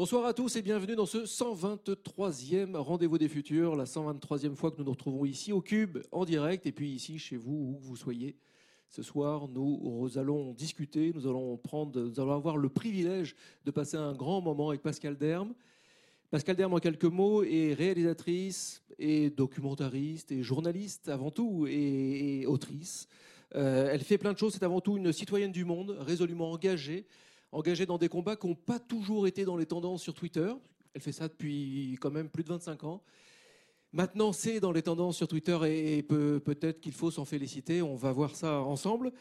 Bonsoir à tous et bienvenue dans ce 123e Rendez-vous des Futurs, la 123e fois que nous nous retrouvons ici au Cube en direct et puis ici chez vous où vous soyez. Ce soir, nous allons discuter, nous allons prendre, nous allons avoir le privilège de passer un grand moment avec Pascal Derme. Pascal Derme, en quelques mots, est réalisatrice et documentariste et journaliste avant tout et, autrice. Euh, elle fait plein de choses. C'est avant tout une citoyenne du monde, résolument engagée engagée dans des combats qui n'ont pas toujours été dans les tendances sur Twitter. Elle fait ça depuis quand même plus de 25 ans. Maintenant, c'est dans les tendances sur Twitter et, peut-être qu'il faut s'en féliciter. On va voir ça ensemble.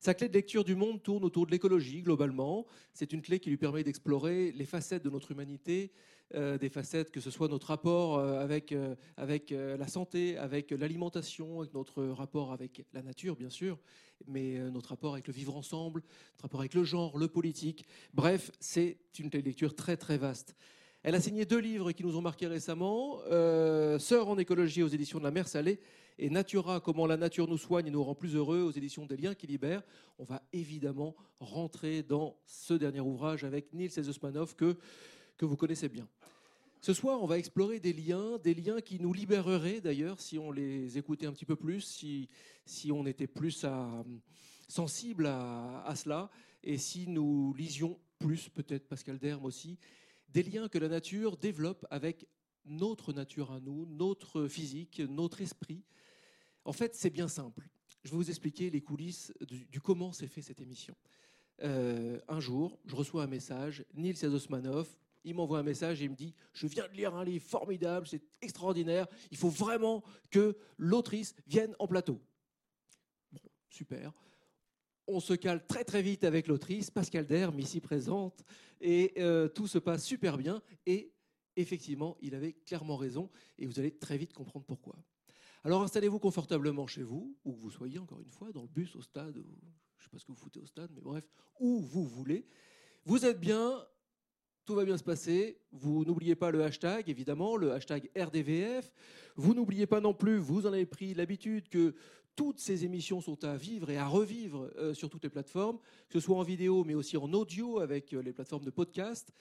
Sa clé de lecture du monde tourne autour de l'écologie globalement. C'est une clé qui lui permet d'explorer les facettes de notre humanité, euh, des facettes que ce soit notre rapport euh, avec, euh, avec la santé, avec l'alimentation, avec notre rapport avec la nature bien sûr, mais notre rapport avec le vivre ensemble, notre rapport avec le genre, le politique. Bref, c'est une clé de lecture très très vaste. Elle a signé deux livres qui nous ont marqués récemment, Sœur en écologie aux éditions de la mer Salée et Natura, comment la nature nous soigne et nous rend plus heureux aux éditions des liens qui libèrent. On va évidemment rentrer dans ce dernier ouvrage avec Nils Ezesmanov que, que vous connaissez bien. Ce soir, on va explorer des liens, des liens qui nous libéreraient d'ailleurs si on les écoutait un petit peu plus, si, si on était plus sensible à, à, cela, et si nous lisions plus, peut-être Pascal Derme aussi, des liens que la nature développe avec notre nature à nous, notre physique, notre esprit, en fait, c'est bien simple. Je vais vous expliquer les coulisses du, comment s'est fait cette émission. Euh, un jour, je reçois un message, Nils Osmanov, il m'envoie un message et me dit Je viens de lire un livre formidable, c'est extraordinaire, il faut vraiment que l'autrice vienne en plateau. Bon, super. On se cale très très vite avec l'autrice, Pascal Derme, ici présente, et euh, tout se passe super bien. Et effectivement, il avait clairement raison, et vous allez très vite comprendre pourquoi. Alors installez-vous confortablement chez vous, où que vous soyez, encore une fois, dans le bus, au stade, je ne sais pas ce que vous foutez au stade, mais bref, où vous voulez. Vous êtes bien, tout va bien se passer. Vous n'oubliez pas le hashtag, évidemment, le hashtag RDVF. Vous n'oubliez pas non plus, vous en avez pris l'habitude, que toutes ces émissions sont à vivre et à revivre euh, sur toutes les plateformes, que ce soit en vidéo, mais aussi en audio avec euh, les plateformes de podcast.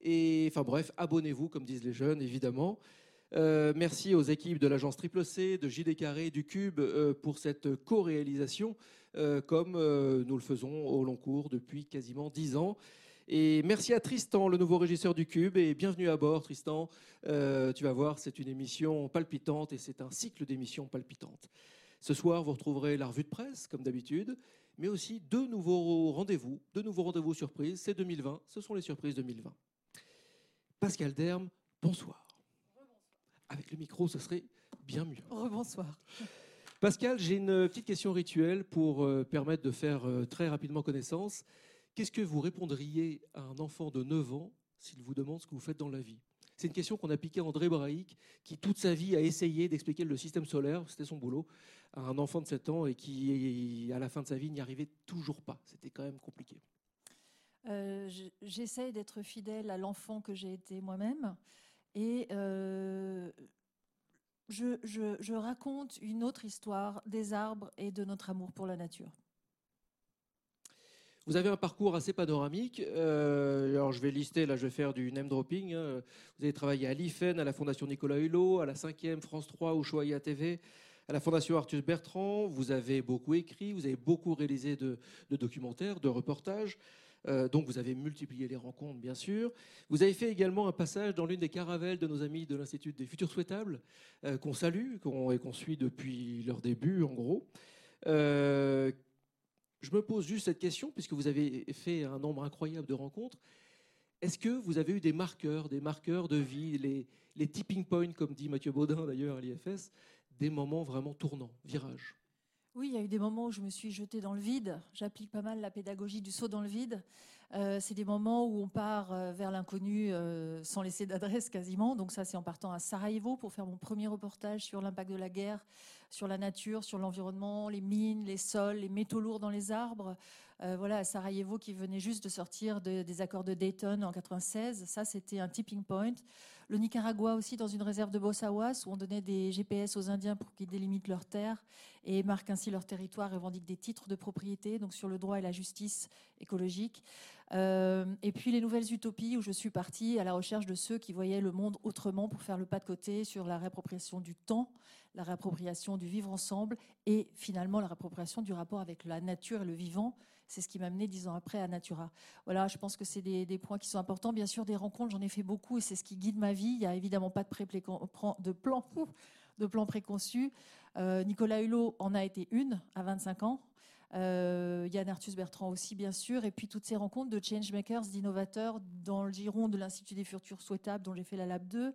Et enfin bref, abonnez-vous, comme disent les jeunes, évidemment. Euh, merci aux équipes de l'agence Triple C, de JD Carré, du Cube pour cette co-réalisation, comme nous le faisons au long cours depuis quasiment dix ans. Et merci à Tristan, le nouveau régisseur du Cube, et bienvenue à bord, Tristan. tu vas voir, c'est une émission palpitante et c'est un cycle d'émissions palpitantes. Ce soir, vous retrouverez la revue de presse, comme d'habitude, mais aussi deux nouveaux rendez-vous, deux nouveaux rendez-vous surprises. C'est 2020, ce sont les surprises 2020. Pascal Derme, bonsoir. Avec le micro, ce serait bien mieux. Rebonsoir. Pascal, j'ai une petite question rituelle pour euh, permettre de faire euh, très rapidement connaissance. Qu'est-ce que vous répondriez à un enfant de 9 ans s'il vous demande ce que vous faites dans la vie? C'est une question qu'on a piquée à André Braic, qui toute sa vie a essayé d'expliquer le système solaire, c'était son boulot, à un enfant de 7 ans et qui, à la fin de sa vie, n'y arrivait toujours pas. C'était quand même compliqué. Euh, J'essaie d'être fidèle à l'enfant que j'ai été moi-même. Et euh, je, raconte une autre histoire des arbres et de notre amour pour la nature. Vous avez un parcours assez panoramique. Euh, alors je vais lister, là je vais faire du name dropping. Hein. Vous avez travaillé à l'IFEN, à la Fondation Nicolas Hulot, à la 5e France 3 au Choya TV, à la Fondation Arthus Bertrand. Vous avez beaucoup écrit, vous avez beaucoup réalisé de documentaires, de reportages. Euh, donc vous avez multiplié les rencontres, bien sûr. Vous avez fait également un passage dans l'une des caravelles de nos amis de l'Institut des Futurs Souhaitables, euh, qu'on salue et qu'on suit depuis leur début, en gros. Euh, je me pose juste cette question, puisque vous avez fait un nombre incroyable de rencontres. Est-ce que vous avez eu des marqueurs, des marqueurs de vie, les, les tipping points, comme dit Mathieu Baudin d'ailleurs à l'IFS, des moments vraiment tournants, virages oui, il y a eu des moments où je me suis jetée dans le vide. J'applique pas mal la pédagogie du saut dans le vide. Euh, c'est des moments où on part euh, vers l'inconnu euh, sans laisser d'adresse quasiment. Donc ça, c'est en partant à Sarajevo pour faire mon premier reportage sur l'impact de la guerre, sur la nature, sur l'environnement, les mines, les sols, les métaux lourds dans les arbres. voilà, à Sarajevo qui venait juste de sortir des accords de Dayton en 96. Ça, c'était un tipping point. Le Nicaragua aussi, dans une réserve de Bossawas, où on donnait des GPS aux Indiens pour qu'ils délimitent leurs terres et marquent ainsi leur territoire, revendiquent des titres de propriété, donc sur le droit et la justice écologique. Euh, et puis les nouvelles utopies, où je suis partie à la recherche de ceux qui voyaient le monde autrement pour faire le pas de côté sur la réappropriation du temps, la réappropriation du vivre ensemble et finalement la réappropriation du rapport avec la nature et le vivant. C'est ce qui m'a mené dix ans après à Natura. Voilà, je pense que c'est des, points qui sont importants. Bien sûr, des rencontres, j'en ai fait beaucoup et c'est ce qui guide ma vie. Il n'y a évidemment pas de plan, de plan préconçu. Euh, Nicolas Hulot en a été une à 25 ans. Euh, Yann Arthus Bertrand aussi, bien sûr. Et puis toutes ces rencontres de changemakers, d'innovateurs dans le giron de l'Institut des futurs souhaitables, dont j'ai fait la Lab 2,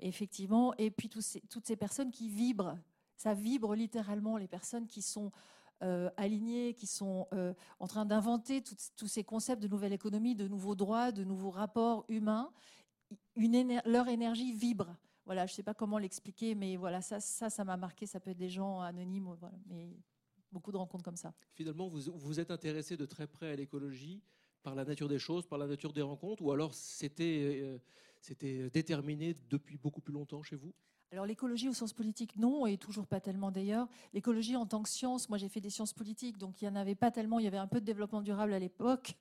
effectivement. Et puis toutes ces personnes qui vibrent. Ça vibre littéralement les personnes qui sont euh, alignés, qui sont euh, en train d'inventer tous ces concepts de nouvelle économie, de nouveaux droits, de nouveaux rapports humains. Leur énergie vibre. Voilà, je ne sais pas comment l'expliquer, mais voilà, ça, ça, m'a marqué. Ça peut être des gens anonymes, mais beaucoup de rencontres comme ça. Finalement, vous vous êtes intéressé de très près à l'écologie par la nature des choses, par la nature des rencontres, ou alors c'était euh, déterminé depuis beaucoup plus longtemps chez vous? Alors l'écologie au sens politique, non, et toujours pas tellement d'ailleurs. L'écologie en tant que science, moi j'ai fait des sciences politiques, donc il n'y en avait pas tellement, il y avait un peu de développement durable à l'époque.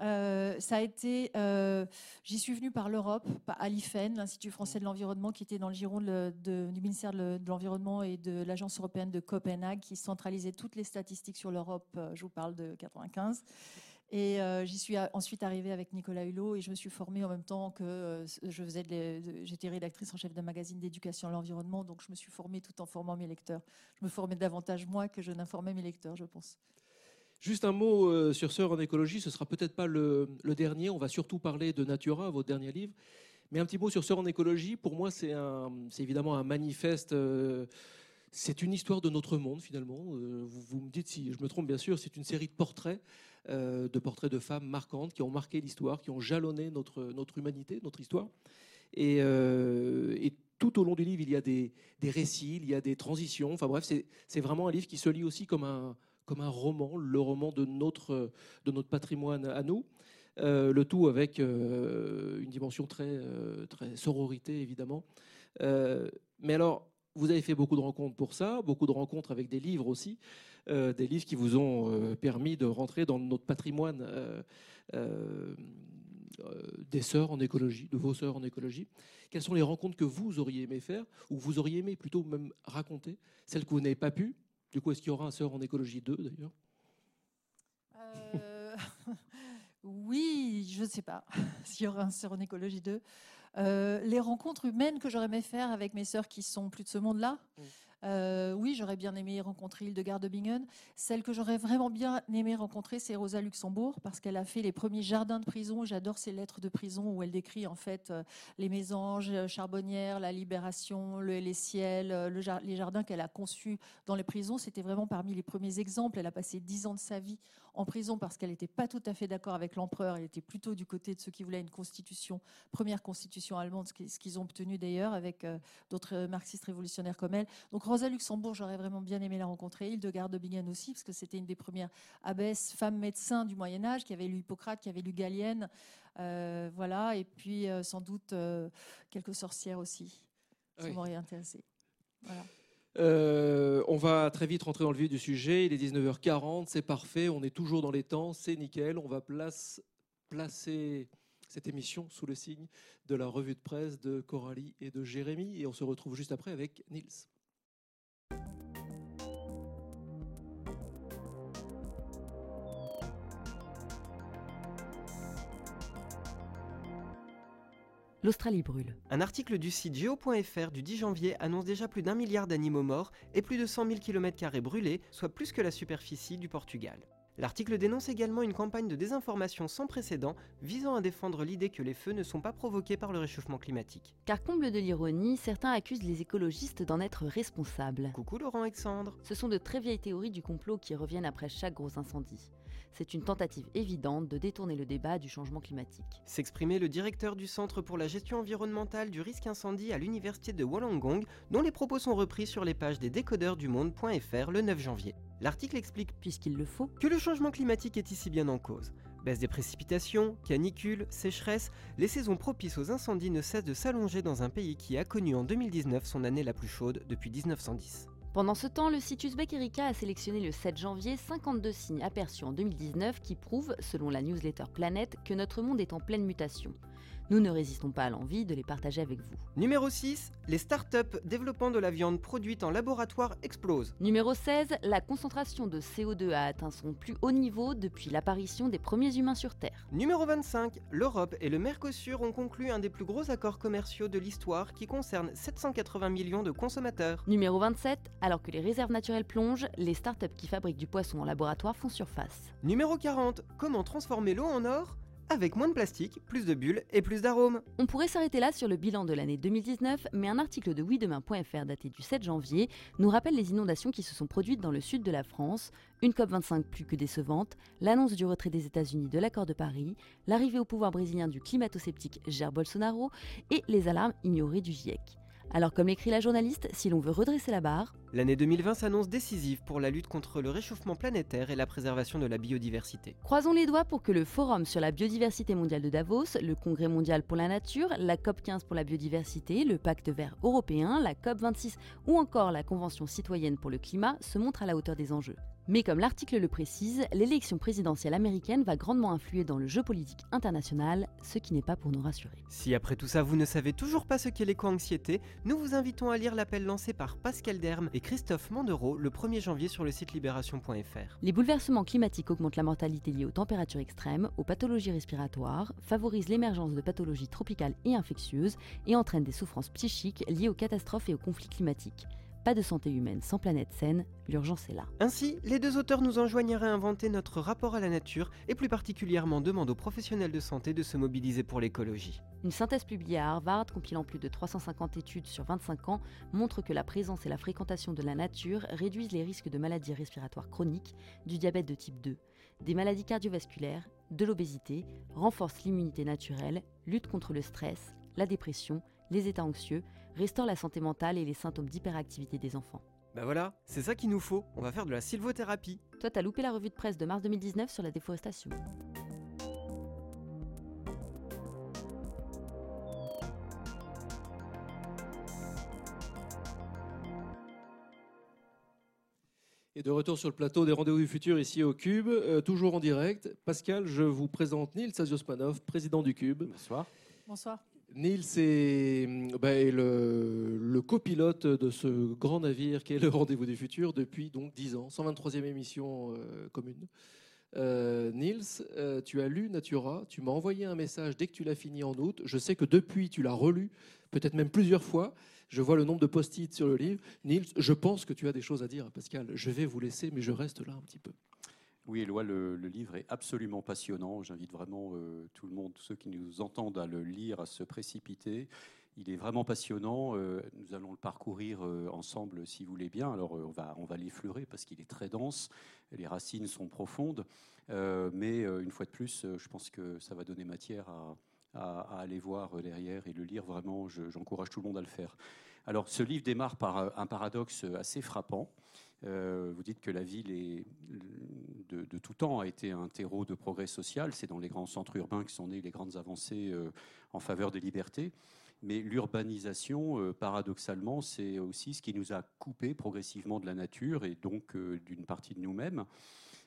Euh, ça a été, euh, j'y suis venue par l'Europe, à l'IFEN, l'Institut français de l'environnement, qui était dans le giron du ministère de l'Environnement et de l'Agence européenne de Copenhague, qui centralisait toutes les statistiques sur l'Europe, euh, je vous parle de 95. Et euh, j'y suis ensuite arrivée avec Nicolas Hulot et je me suis formée en même temps que euh, j'étais rédactrice en chef d'un magazine d'éducation à l'environnement, donc je me suis formée tout en formant mes lecteurs. Je me formais davantage moi que je n'informais mes lecteurs, je pense. Juste un mot euh, sur Sœur en écologie, ce sera peut-être pas le, dernier, on va surtout parler de Natura, votre dernier livre. Mais un petit mot sur Sœur en écologie, pour moi c'est évidemment un manifeste c'est une histoire de notre monde finalement. Euh, vous, me dites si je me trompe bien sûr, c'est une série de portraits, euh, de portraits de femmes marquantes qui ont marqué l'histoire, qui ont jalonné notre, notre humanité, notre histoire. Et, euh, tout au long du livre, il y a des, récits, il y a des transitions. Enfin bref, c'est vraiment un livre qui se lit aussi comme un, comme un roman, le roman de notre, de notre patrimoine à nous. le tout avec une dimension très, très sororité, évidemment. mais alors, vous avez fait beaucoup de rencontres pour ça, beaucoup de rencontres avec des livres aussi, euh, des livres qui vous ont euh, permis de rentrer dans notre patrimoine euh, des sœurs en écologie, de vos sœurs en écologie. Quelles sont les rencontres que vous auriez aimé faire, ou vous auriez aimé plutôt même raconter, celles que vous n'avez pas pu? Du coup, est-ce qu'il y aura un sœur en écologie 2 d'ailleurs? Oui, je ne sais pas s'il y aura un sœur en écologie 2. Euh, les rencontres humaines que j'aurais aimé faire avec mes sœurs qui sont plus de ce monde-là. Mm. Euh, oui, j'aurais bien aimé rencontrer Hildegard de Bingen. Celle que j'aurais vraiment bien aimé rencontrer, c'est Rosa Luxembourg, parce qu'elle a fait les premiers jardins de prison. J'adore ses lettres de prison où elle décrit en fait euh, les mésanges charbonnières, la libération, les ciels, les jardins qu'elle a conçus dans les prisons. C'était vraiment parmi les premiers exemples. Elle a passé dix ans de sa vie en prison parce qu'elle n'était pas tout à fait d'accord avec l'empereur. Elle était plutôt du côté de ceux qui voulaient une constitution, première constitution allemande, ce qu'ils ont obtenu d'ailleurs avec euh, d'autres marxistes révolutionnaires comme elle. Donc Rosa Luxembourg, j'aurais vraiment bien aimé la rencontrer. Hildegard de Bingen aussi, parce que c'était une des premières abbesses, femmes médecins du Moyen Âge, qui avait lu Hippocrate, qui avait lu Galienne. Euh, voilà, et puis euh, sans doute quelques sorcières aussi. Ça m'aurait intéressé. Voilà. Euh, on va très vite rentrer dans le vif du sujet. Il est 19h40, c'est parfait, on est toujours dans les temps, c'est nickel. On va placer cette émission sous le signe de la revue de presse de Coralie et de Jérémy. Et on se retrouve juste après avec Nils. L'Australie brûle. Un article du site geo.fr du 10 janvier annonce déjà plus d'un milliard d'animaux morts et plus de 100 000 km brûlés, soit plus que la superficie du Portugal. L'article dénonce également une campagne de désinformation sans précédent visant à défendre l'idée que les feux ne sont pas provoqués par le réchauffement climatique. Car comble de l'ironie, certains accusent les écologistes d'en être responsables. Coucou Laurent Alexandre. Ce sont de très vieilles théories du complot qui reviennent après chaque gros incendie c'est une tentative évidente de détourner le débat du changement climatique. S'exprimait le directeur du Centre pour la gestion environnementale du risque incendie à l'université de Wollongong, dont les propos sont repris sur les pages des décodeurs du monde.fr le 9 janvier. L'article explique, puisqu'il le faut, que le changement climatique est ici bien en cause. Baisse des précipitations, canicules, sécheresse, les saisons propices aux incendies ne cessent de s'allonger dans un pays qui a connu en 2019 son année la plus chaude depuis 1910. Pendant ce temps, le site Uzbek Erika a sélectionné le 7 janvier 52 signes aperçus en 2019 qui prouvent, selon la newsletter Planète, que notre monde est en pleine mutation. Nous ne résistons pas à l'envie de les partager avec vous. Numéro 6, les startups développant de la viande produite en laboratoire explosent. Numéro 16, la concentration de CO2 a atteint son plus haut niveau depuis l'apparition des premiers humains sur Terre. Numéro 25, l'Europe et le Mercosur ont conclu un des plus gros accords commerciaux de l'histoire qui concerne 780 millions de consommateurs. Numéro 27, alors que les réserves naturelles plongent, les startups qui fabriquent du poisson en laboratoire font surface. Numéro 40, comment transformer l'eau en or? Avec moins de plastique, plus de bulles et plus d'arômes. On pourrait s'arrêter là sur le bilan de l'année 2019, mais un article de oui-demain.fr daté du 7 janvier nous rappelle les inondations qui se sont produites dans le sud de la France, une COP25 plus que décevante, l'annonce du retrait des États-Unis de l'accord de Paris, l'arrivée au pouvoir brésilien du climato-sceptique Jair Bolsonaro et les alarmes ignorées du GIEC. Alors comme l'écrit la journaliste, si l'on veut redresser la barre, L'année 2020 s'annonce décisive pour la lutte contre le réchauffement planétaire et la préservation de la biodiversité. Croisons les doigts pour que le Forum sur la biodiversité mondiale de Davos, le Congrès mondial pour la nature, la COP 15 pour la biodiversité, le Pacte vert européen, la COP 26 ou encore la Convention citoyenne pour le climat se montrent à la hauteur des enjeux. Mais comme l'article le précise, l'élection présidentielle américaine va grandement influer dans le jeu politique international, ce qui n'est pas pour nous rassurer. Si après tout ça vous ne savez toujours pas ce qu'est l'éco-anxiété, nous vous invitons à lire l'appel lancé par Pascal Derme et Christophe Mandereau le 1er janvier sur le site libération.fr. Les bouleversements climatiques augmentent la mortalité liée aux températures extrêmes, aux pathologies respiratoires, favorisent l'émergence de pathologies tropicales et infectieuses et entraînent des souffrances psychiques liées aux catastrophes et aux conflits climatiques. Pas de santé humaine sans planète saine, l'urgence est là. Ainsi, les deux auteurs nous enjoignent à réinventer notre rapport à la nature et plus particulièrement demandent aux professionnels de santé de se mobiliser pour l'écologie. Une synthèse publiée à Harvard, compilant plus de 350 études sur 25 ans, montre que la présence et la fréquentation de la nature réduisent les risques de maladies respiratoires chroniques, du diabète de type 2, des maladies cardiovasculaires, de l'obésité, renforcent l'immunité naturelle, lutte contre le stress, la dépression, les états anxieux, restaure la santé mentale et les symptômes d'hyperactivité des enfants. Bah voilà, c'est ça qu'il nous faut, on va faire de la sylvothérapie. Toi, t'as loupé la revue de presse de mars 2019 sur la déforestation. Et de retour sur le plateau des Rendez-vous du Futur ici au Cube, euh, toujours en direct. Pascal, je vous présente Nils Aziosmanov, président du Cube. Bonsoir. Bonsoir. Nils est, bah, est le, copilote de ce grand navire qui est le Rendez-vous du Futur depuis donc 10 ans, 123e émission euh, commune. Euh, Nils, euh, tu as lu Natura, tu m'as envoyé un message dès que tu l'as fini en août. Je sais que depuis, tu l'as relu, peut-être même plusieurs fois. Je vois le nombre de post-it sur le livre. Nils, je pense que tu as des choses à dire, Pascal. Je vais vous laisser, mais je reste là un petit peu. Oui, Éloi, le, livre est absolument passionnant. J'invite vraiment euh, tout le monde, tous ceux qui nous entendent, à le lire, à se précipiter. Il est vraiment passionnant. Euh, nous allons le parcourir euh, ensemble, si vous voulez bien. Alors, on va, on va l'effleurer parce qu'il est très dense. Les racines sont profondes. Mais une fois de plus, je pense que ça va donner matière à, aller voir derrière et le lire. Vraiment, je- j'encourage tout le monde à le faire. Alors, ce livre démarre par un paradoxe assez frappant. Euh, vous dites que la ville de, tout temps a été un terreau de progrès social. C'est dans les grands centres urbains que sont nées les grandes avancées euh, en faveur des libertés. Mais l'urbanisation, euh, paradoxalement, c'est aussi ce qui nous a coupé progressivement de la nature et donc d'une partie de nous-mêmes.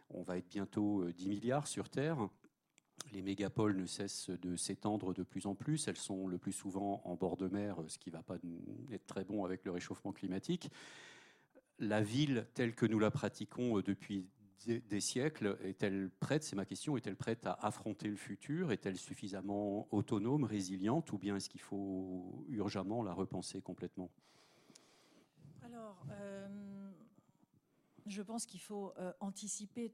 On va être bientôt euh, 10 milliards sur Terre. Les mégapoles ne cessent de s'étendre de plus en plus. Elles sont le plus souvent en bord de mer, ce qui ne va pas être très bon avec le réchauffement climatique. La ville telle que nous la pratiquons euh, depuis des- siècles, est-elle prête, c'est ma question, est-elle prête à affronter le futur? Est-elle suffisamment autonome, résiliente, ou bien est-ce qu'il faut urgemment la repenser complètement? Alors, euh, je pense qu'il faut euh, anticiper,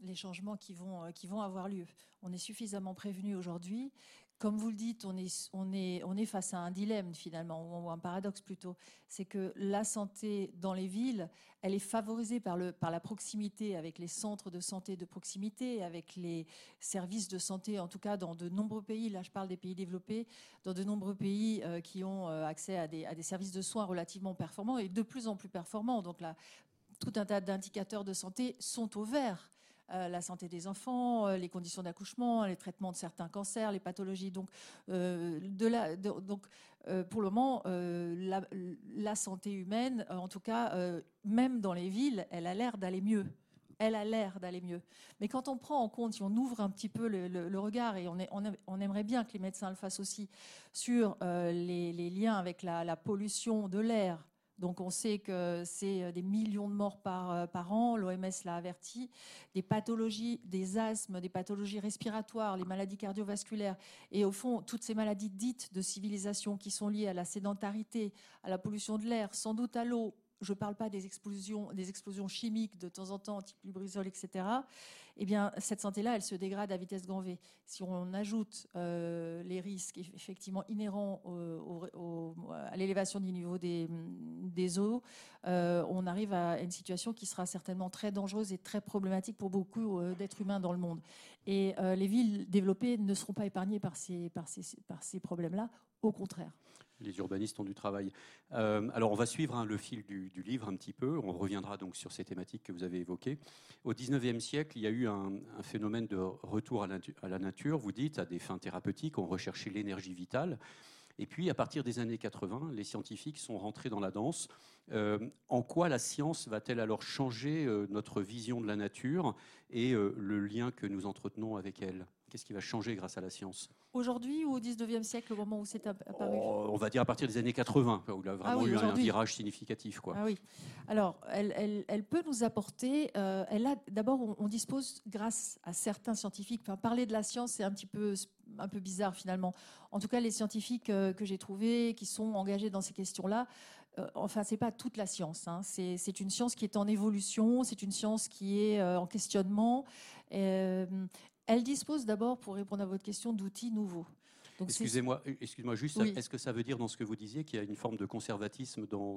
les changements qui vont, qui vont avoir lieu. On est suffisamment prévenu aujourd'hui. Comme vous le dites, on est, face à un dilemme finalement, ou un paradoxe plutôt. C'est que la santé dans les villes, elle est favorisée par la proximité avec les centres de santé de proximité, avec les services de santé, en tout cas dans de nombreux pays, là je parle des pays développés, dans de nombreux pays euh, qui ont euh, accès à des, à des services de soins relativement performants et de plus en plus performants. Donc là, tout un tas d'indicateurs de santé sont au vert. La santé des enfants, les conditions d'accouchement, les traitements de certains cancers, les pathologies. Donc, donc pour le moment, la, santé humaine, en tout cas, même dans les villes, elle a l'air d'aller mieux elle a l'air d'aller mieux. Mais quand on prend en compte, si on ouvre un petit peu le, regard, et on, aimerait bien que les médecins le fassent aussi, sur euh, les, liens avec la, pollution de l'air, donc on sait que c'est euh, des millions de morts par, euh, par an, l'OMS l'a averti, des pathologies, des asthmes, des pathologies respiratoires, les maladies cardiovasculaires, et au fond, toutes ces maladies dites de civilisation qui sont liées à la sédentarité, à la pollution de l'air, sans doute à l'eau, je ne parle pas des explosions, chimiques de temps en temps, type lubrizol, etc. Eh bien, cette santé-là, elle se dégrade à vitesse grand V. Si on ajoute euh, les risques effectivement inhérents à l'élévation du niveau des, eaux, euh, on arrive à une situation qui sera certainement très dangereuse et très problématique pour beaucoup euh, d'êtres humains dans le monde. Et les villes développées ne seront pas épargnées par ces problèmes-là, au contraire les urbanistes ont du travail. Euh, alors, on va suivre hein, le fil du, livre un petit peu. On reviendra donc sur ces thématiques que vous avez évoquées. Au XIXe siècle, il y a eu un, phénomène de retour à la, nature. Vous dites, à des fins thérapeutiques, on recherchait l'énergie vitale. Et puis, à partir des années 80, les scientifiques sont rentrés dans la danse. Euh, en quoi la science va-t-elle alors changer euh, notre vision de la nature et le lien que nous entretenons avec elle? Qu'est-ce qui va changer grâce à la science Aujourd'hui ou au 19e siècle, au moment où c'est apparu oh, On va dire à partir des années 80, où il a vraiment ah eu un virage significatif. Quoi. Ah oui. Alors, elle, elle, peut nous apporter. Euh, elle a d'abord, on, dispose, grâce à certains scientifiques. Enfin, parler de la science, c'est un petit peu un peu bizarre finalement. En tout cas, les scientifiques euh, que j'ai trouvés, qui sont engagés dans ces questions-là, euh, enfin, c'est pas toute la science. Hein. C'est une science qui est en évolution, c'est une science qui est en questionnement. Elle dispose d'abord, pour répondre à votre question, d'outils nouveaux. Excusez-moi, excuse-moi juste, est-ce que ça veut dire dans ce que vous disiez qu'il y a une forme de conservatisme dans,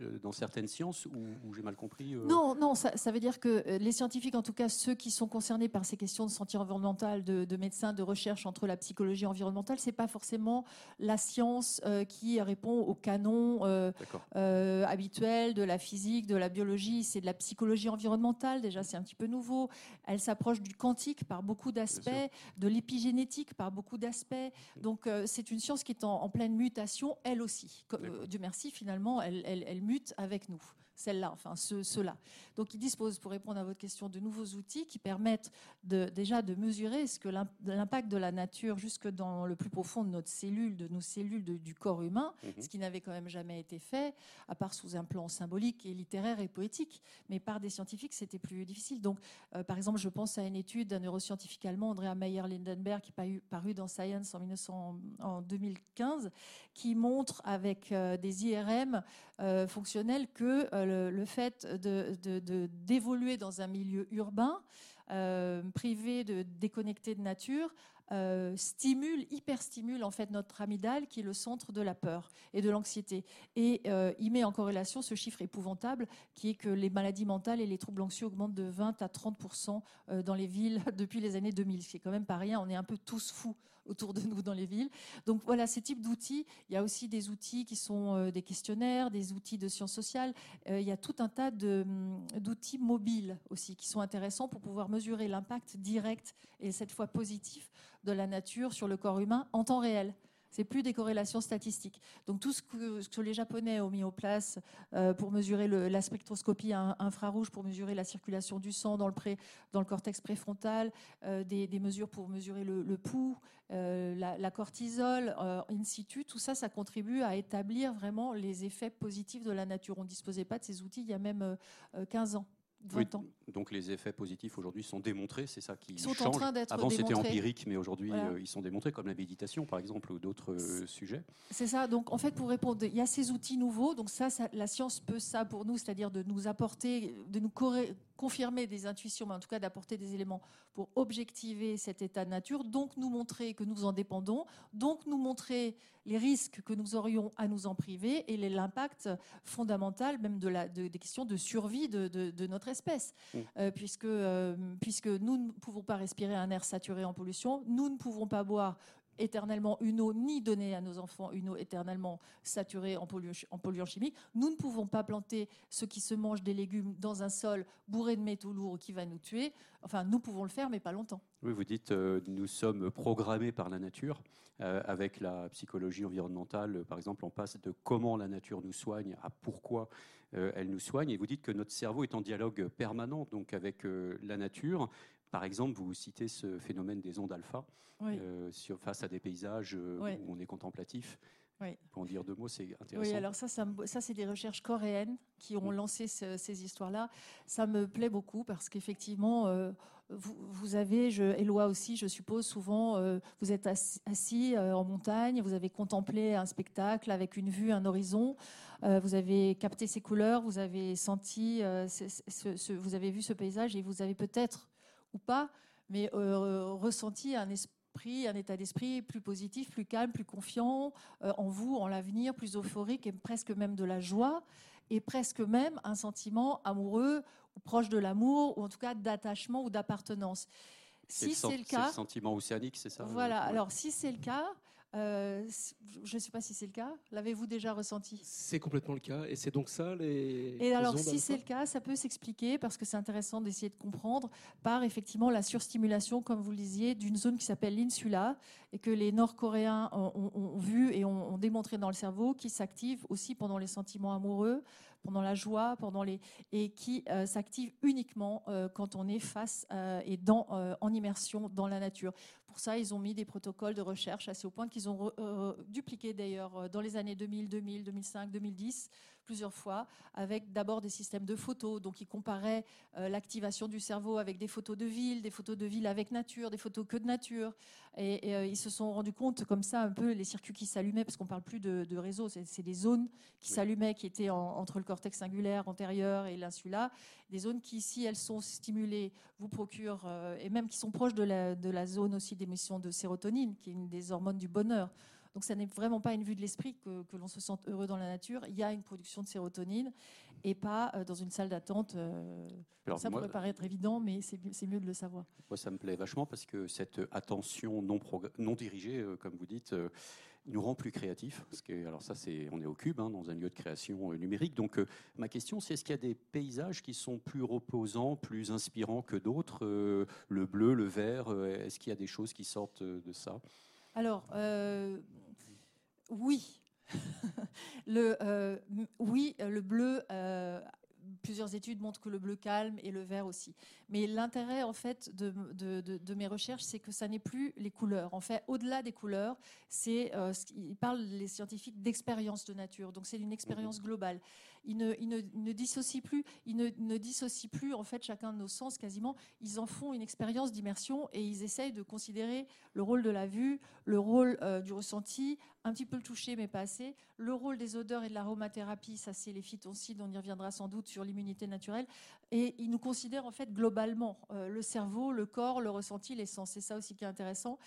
euh, dans certaines sciences ou, j'ai mal compris euh Non, non, ça, veut dire que euh, les scientifiques, en tout cas ceux qui sont concernés par ces questions de santé environnementale, de, médecins, de recherche entre la psychologie environnementale, c'est pas forcément la science qui répond au canon habituel de la physique, de la biologie, c'est de la psychologie environnementale. Déjà, c'est un petit peu nouveau. Elle s'approche du quantique par beaucoup d'aspects, de l'épigénétique par beaucoup d'aspects. Donc euh, c'est une science qui est en, pleine mutation, elle aussi. Euh, Dieu merci, finalement, elle, mute avec nous celle-là, enfin ceux-là. Donc ils disposent, pour répondre à votre question, de nouveaux outils qui permettent de, déjà de mesurer ce que l'impact de la nature jusque dans le plus profond de notre cellule, de nos cellules du corps humain, mhm. ce qui n'avait quand même jamais été fait, à part sous un plan symbolique et littéraire et poétique. Mais par des scientifiques, c'était plus difficile. Donc, euh, par exemple, je pense à une étude d'un neuroscientifique allemand, Andrea Meyer-Lindenberg, qui est paru dans Science en, 1900, en 2015, qui montre avec euh, des IRM euh, fonctionnels que le, fait d'évoluer de, dans un milieu urbain, euh, privé, de déconnecté de nature, euh, stimule, hyperstimule en fait notre amygdale qui est le centre de la peur et de l'anxiété. Et euh, il met en corrélation ce chiffre épouvantable qui est que les maladies mentales et les troubles anxieux augmentent de 20 à 30 dans les villes depuis les années 2000. C'est quand même pas rien, on est un peu tous fous autour de nous dans les villes. Donc voilà, ces types d'outils. Il y a aussi des outils qui sont euh, des questionnaires, des outils de sciences sociales. Euh, il y a tout un tas hum, d'outils mobiles aussi qui sont intéressants pour pouvoir mesurer l'impact direct et cette fois positif de la nature sur le corps humain en temps réel. C'est plus des corrélations statistiques. Donc tout ce que, les Japonais ont mis en place euh, pour mesurer la spectroscopie infrarouge, pour mesurer la circulation du sang dans le, dans le cortex préfrontal, euh, des, mesures pour mesurer le, pouls, euh, la, cortisol in situ, tout ça, ça contribue à établir vraiment les effets positifs de la nature. On ne disposait pas de ces outils il y a même 15 ans donc les effets positifs aujourd'hui sont démontrés, c'est ça qui sont change. En train Avant c'était empirique, mais aujourd'hui euh, ils sont démontrés, comme la méditation par exemple ou d'autres euh, sujets. C'est ça. Donc en fait pour répondre, il y a ces outils nouveaux. Donc ça, la science peut ça pour nous, c'est-à-dire de nous apporter, de nous confirmer des intuitions, mais en tout cas d'apporter des éléments pour objectiver cet état de nature, donc nous montrer que nous en dépendons, donc nous montrer les risques que nous aurions à nous en priver et l'impact fondamental même de la, des questions de survie de, notre espèce. Mmh. Euh, puisque, euh, puisque nous ne pouvons pas respirer un air saturé en pollution, nous ne pouvons pas boire éternellement une eau, ni donner à nos enfants une eau éternellement saturée en, polluants chimiques. Nous ne pouvons pas planter ce qui se mange des légumes dans un sol bourré de métaux lourds qui va nous tuer. Enfin, nous pouvons le faire, mais pas longtemps. Oui, vous dites, euh, nous sommes programmés par la nature. Euh, avec la psychologie environnementale, par exemple, on passe de comment la nature nous soigne à pourquoi euh, elle nous soigne. Et vous dites que notre cerveau est en dialogue permanent donc avec la nature. Par exemple, vous citez ce phénomène des ondes alpha sur, face à des paysages où on est contemplatif. Pour en dire deux mots, c'est intéressant. Oui, alors ça, ça, c'est des recherches coréennes qui ont lancé ces histoires-là. Ça me plaît beaucoup parce qu'effectivement, vous, avez, je, Éloi aussi, je suppose, souvent, euh, vous êtes assis, euh, en montagne, vous avez contemplé un spectacle avec une vue, un horizon, euh, vous avez capté ces couleurs, vous avez senti, vous avez vu ce paysage et vous avez peut-être, ou pas, mais ressenti un esprit un état d'esprit plus positif, plus calme, plus confiant en vous, en l'avenir, plus euphorique et presque même de la joie et presque même un sentiment amoureux ou proche de l'amour, ou en tout cas d'attachement ou d'appartenance. Si c'est le, cas, le sentiment océanique, c'est ça Voilà. Alors si c'est le cas, euh, je ne sais pas si c'est le cas. L'avez-vous déjà ressenti? C'est complètement le cas. Et c'est donc ça les. Et alors, si c'est le cas, ça peut s'expliquer, parce que c'est intéressant d'essayer de comprendre, par effectivement la surstimulation, comme vous le disiez, d'une zone qui s'appelle l'insula, et que les Nord-Coréens ont, vu et ont, démontré dans le cerveau, qui s'active aussi pendant les sentiments amoureux, pendant la joie, pendant les et qui euh, s'active uniquement euh, quand on est face euh, et dans en immersion dans la nature. Pour ça, ils ont mis des protocoles de recherche assez au point qu'ils ont dupliqué d'ailleurs dans les années 2000, 2000, 2005, 2010 plusieurs fois, avec d'abord des systèmes de photos. Donc, ils comparaient euh, l'activation du cerveau avec des photos de ville, des photos de ville avec nature, des photos que de nature. Et, euh, ils se sont rendus compte, comme ça, un peu les circuits qui s'allumaient, parce qu'on parle plus de, réseau, c'est des zones qui s'allumaient, qui étaient entre le cortex singulaire antérieur et l'insula. Des zones qui, si elles sont stimulées, vous procurent, euh, et même qui sont proches de la, de la zone aussi d'émission de sérotonine, qui est une des hormones du bonheur. Donc, ça n'est vraiment pas une vue de l'esprit que, l'on se sente heureux dans la nature. Il y a une production de sérotonine et pas euh, dans une salle d'attente. Euh, ça pourrait paraître évident, mais c'est mieux de le savoir. Moi, ça me plaît vachement parce que cette attention non, non dirigée, euh, comme vous dites, nous rend plus créatifs. Parce que, alors ça, c'est, on est au cube, hein, dans un lieu de création numérique. Donc, ma question, c'est est-ce qu'il y a des paysages qui sont plus reposants, plus inspirants que d'autres Le bleu, le vert, est-ce qu'il y a des choses qui sortent de ça? Alors, oui. le, euh, oui, le bleu euh, plusieurs études montrent que le bleu calme et le vert aussi. Mais l'intérêt, en fait, de, de, mes recherches, c'est que ça n'est plus les couleurs. En fait, au-delà des couleurs, c'est, euh, ils parlent, les scientifiques, d'expérience de nature. Donc, c'est une expérience mhm. globale. Ils ne, dissocient plus, ils ne, dissocient plus, en fait, chacun de nos sens quasiment. Ils en font une expérience d'immersion et ils essayent de considérer le rôle de la vue, le rôle euh, du ressenti, un petit peu le toucher, mais pas assez, le rôle des odeurs et de l'aromathérapie, ça c'est les phytoncides, on y reviendra sans doute sur l'immunité naturelle. Et ils nous considèrent en fait globalement euh, le cerveau, le corps, le ressenti, les sens. C'est ça aussi qui est intéressant.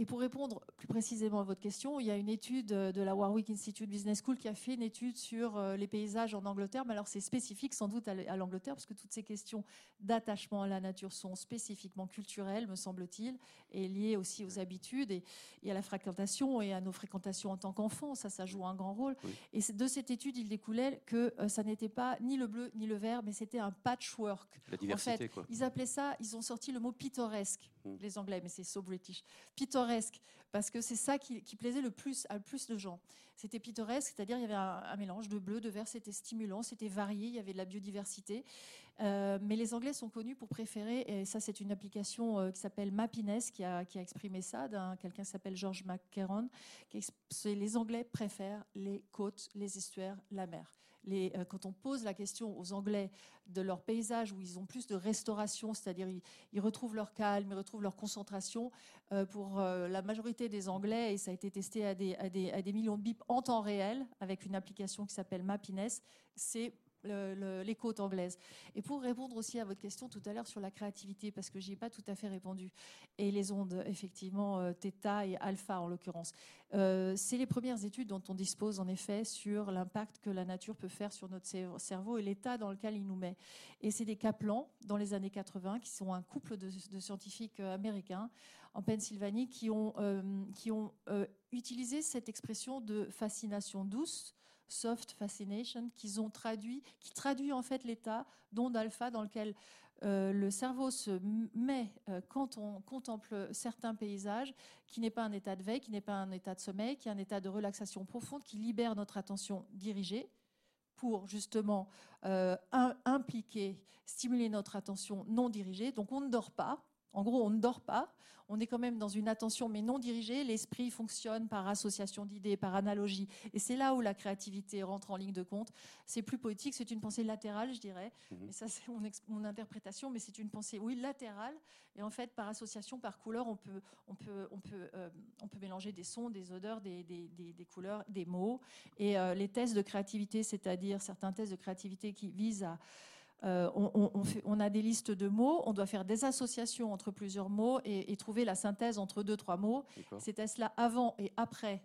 Et pour répondre plus précisément à votre question, il y a une étude de la Warwick Institute Business School qui a fait une étude sur euh, les paysages en Angleterre. Mais alors c'est spécifique sans doute à l'Angleterre parce que toutes ces questions d'attachement à la nature sont spécifiquement culturelles, me semble-t-il, et liées aussi aux habitudes et, à la fréquentation et à nos fréquentations en tant qu'enfants. Ça, ça joue un grand rôle. Et de cette étude, il découlait que euh, ça n'était pas ni le bleu ni le vert, mais c'était un patchwork. La diversité, en fait, quoi. Ils appelaient ça, ils ont sorti le mot pittoresque, hmm. les Anglais, mais c'est so British. Pittoresque parce que c'est ça qui, plaisait le plus à le plus de gens. C'était pittoresque, c'est-à-dire il y avait un, mélange de bleu, de vert, c'était stimulant, c'était varié, il y avait de la biodiversité. Euh, mais les Anglais sont connus pour préférer, et ça c'est une application euh, qui s'appelle Mappiness qui a, qui a exprimé ça, d'un quelqu'un qui s'appelle George McCarron. les Anglais préfèrent les côtes, les estuaires, la mer. Euh, quand on pose la question aux Anglais de leur paysage où ils ont plus de restauration, c'est-à-dire ils, retrouvent leur calme, ils retrouvent leur concentration, euh, pour euh, la majorité des Anglais, et ça a été testé à des, à des, millions de bips en temps réel avec une application qui s'appelle Mappiness, c'est les côtes anglaises. Et pour répondre aussi à votre question tout à l'heure sur la créativité, parce que j'y ai pas tout à fait répondu, et les ondes, effectivement, euh, θ et alpha en l'occurrence, euh, c'est les premières études dont on dispose en effet sur l'impact que la nature peut faire sur notre cerveau et l'état dans lequel il nous met. Et c'est des Kaplan dans les années 80 qui sont un couple de, scientifiques euh, américains en Pennsylvanie qui ont utilisé cette expression de fascination douce Soft Fascination, qu'ils ont traduit, qui traduit en fait l'état d'onde alpha dans lequel euh, le cerveau se met euh, quand on contemple certains paysages, qui n'est pas un état de veille, qui n'est pas un état de sommeil, qui est un état de relaxation profonde, qui libère notre attention dirigée pour justement euh, impliquer, stimuler notre attention non dirigée. Donc on ne dort pas, en gros, on ne dort pas, on est quand même dans une attention mais non dirigée. L'esprit fonctionne par association d'idées, par analogie. Et c'est là où la créativité rentre en ligne de compte. C'est plus poétique, c'est une pensée latérale, je dirais. Mhm. Et ça, c'est mon, interprétation, mais c'est une pensée, oui, latérale. Et en fait, par association, par couleur, on peut, on peut, on peut, euh, on peut mélanger des sons, des odeurs, des, des, couleurs, des mots. Et euh, les tests de créativité, c'est-à-dire certains tests de créativité qui visent à euh, on, a des listes de mots, on doit faire des associations entre plusieurs mots et, et trouver la synthèse entre deux, trois mots. Ces tests-là, avant et après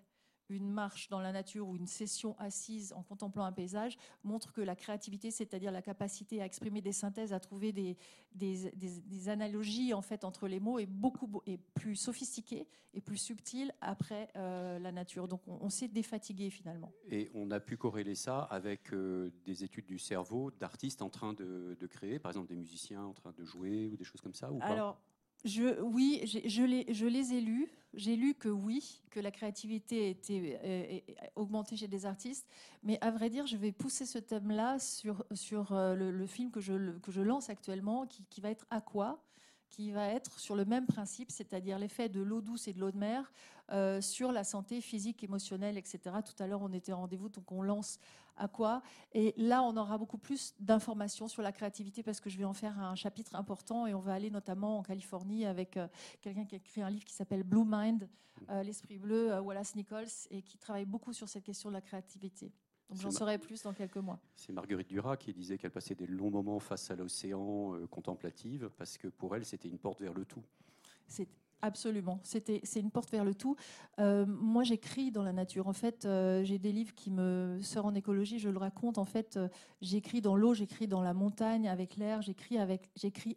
une marche dans la nature ou une session assise en contemplant un paysage montre que la créativité, c'est-à-dire la capacité à exprimer des synthèses, à trouver des, des, analogies en fait entre les mots, est beaucoup est plus sophistiquée et plus subtile après euh, la nature. Donc on, s'est défatigué finalement. Et on a pu corréler ça avec euh, des études du cerveau d'artistes en train de, créer, par exemple des musiciens en train de jouer ou des choses comme ça ou Alors, je, oui, je, les, je les ai lus. J'ai lu que oui, que la créativité était euh, augmentée chez des artistes. Mais à vrai dire, je vais pousser ce thème-là sur, sur euh, le, film que je, lance actuellement, qui, qui va être Aqua, qui va être sur le même principe, c'est-à-dire l'effet de l'eau douce et de l'eau de mer euh, sur la santé physique, émotionnelle, etc. Tout à l'heure, on était en rendez-vous, donc on lance à quoi Et là, on aura beaucoup plus d'informations sur la créativité parce que je vais en faire un chapitre important et on va aller notamment en Californie avec euh, quelqu'un qui a écrit un livre qui s'appelle Blue Mind, euh, l'esprit bleu, Wallace Nichols, et qui travaille beaucoup sur cette question de la créativité. Donc j'en saurai plus dans quelques mois. C'est Marguerite Duras qui disait qu'elle passait des longs moments face à l'océan contemplative parce que pour elle, c'était une porte vers le tout. C'est Absolument. C'était, c'est une porte vers le tout. Euh, moi, j'écris dans la nature. En fait, euh, j'ai des livres qui me sortent en écologie. Je le raconte. En fait, euh, j'écris dans l'eau, j'écris dans la montagne, avec l'air. J'écris avec,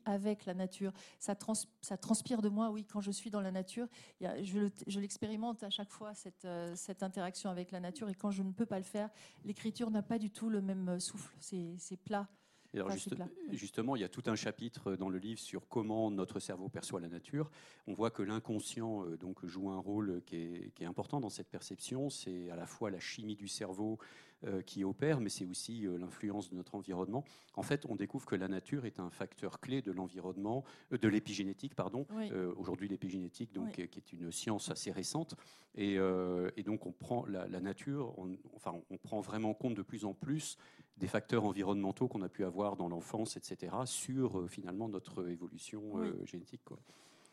avec la nature. Ça, transpire de moi. Oui, quand je suis dans la nature, je, l'expérimente à chaque fois cette, interaction avec la nature. Et quand je ne peux pas le faire, l'écriture n'a pas du tout le même souffle. C'est, plat justement, il y a tout un chapitre dans le livre sur comment notre cerveau perçoit la nature. On voit que l'inconscient euh, donc joue un rôle qui est, important dans cette perception. C'est à la fois la chimie du cerveau euh, qui opère, mais c'est aussi euh, l'influence de notre environnement. En fait, on découvre que la nature est un facteur clé de l'environnement, de l'épigénétique, pardon. Aujourd'hui, l'épigénétique, donc, qui est une science assez récente, et, donc on prend la, nature, enfin, on prend vraiment compte de plus en plus des facteurs environnementaux qu'on a pu avoir dans l'enfance, etc., sur euh, finalement notre évolution euh, génétique.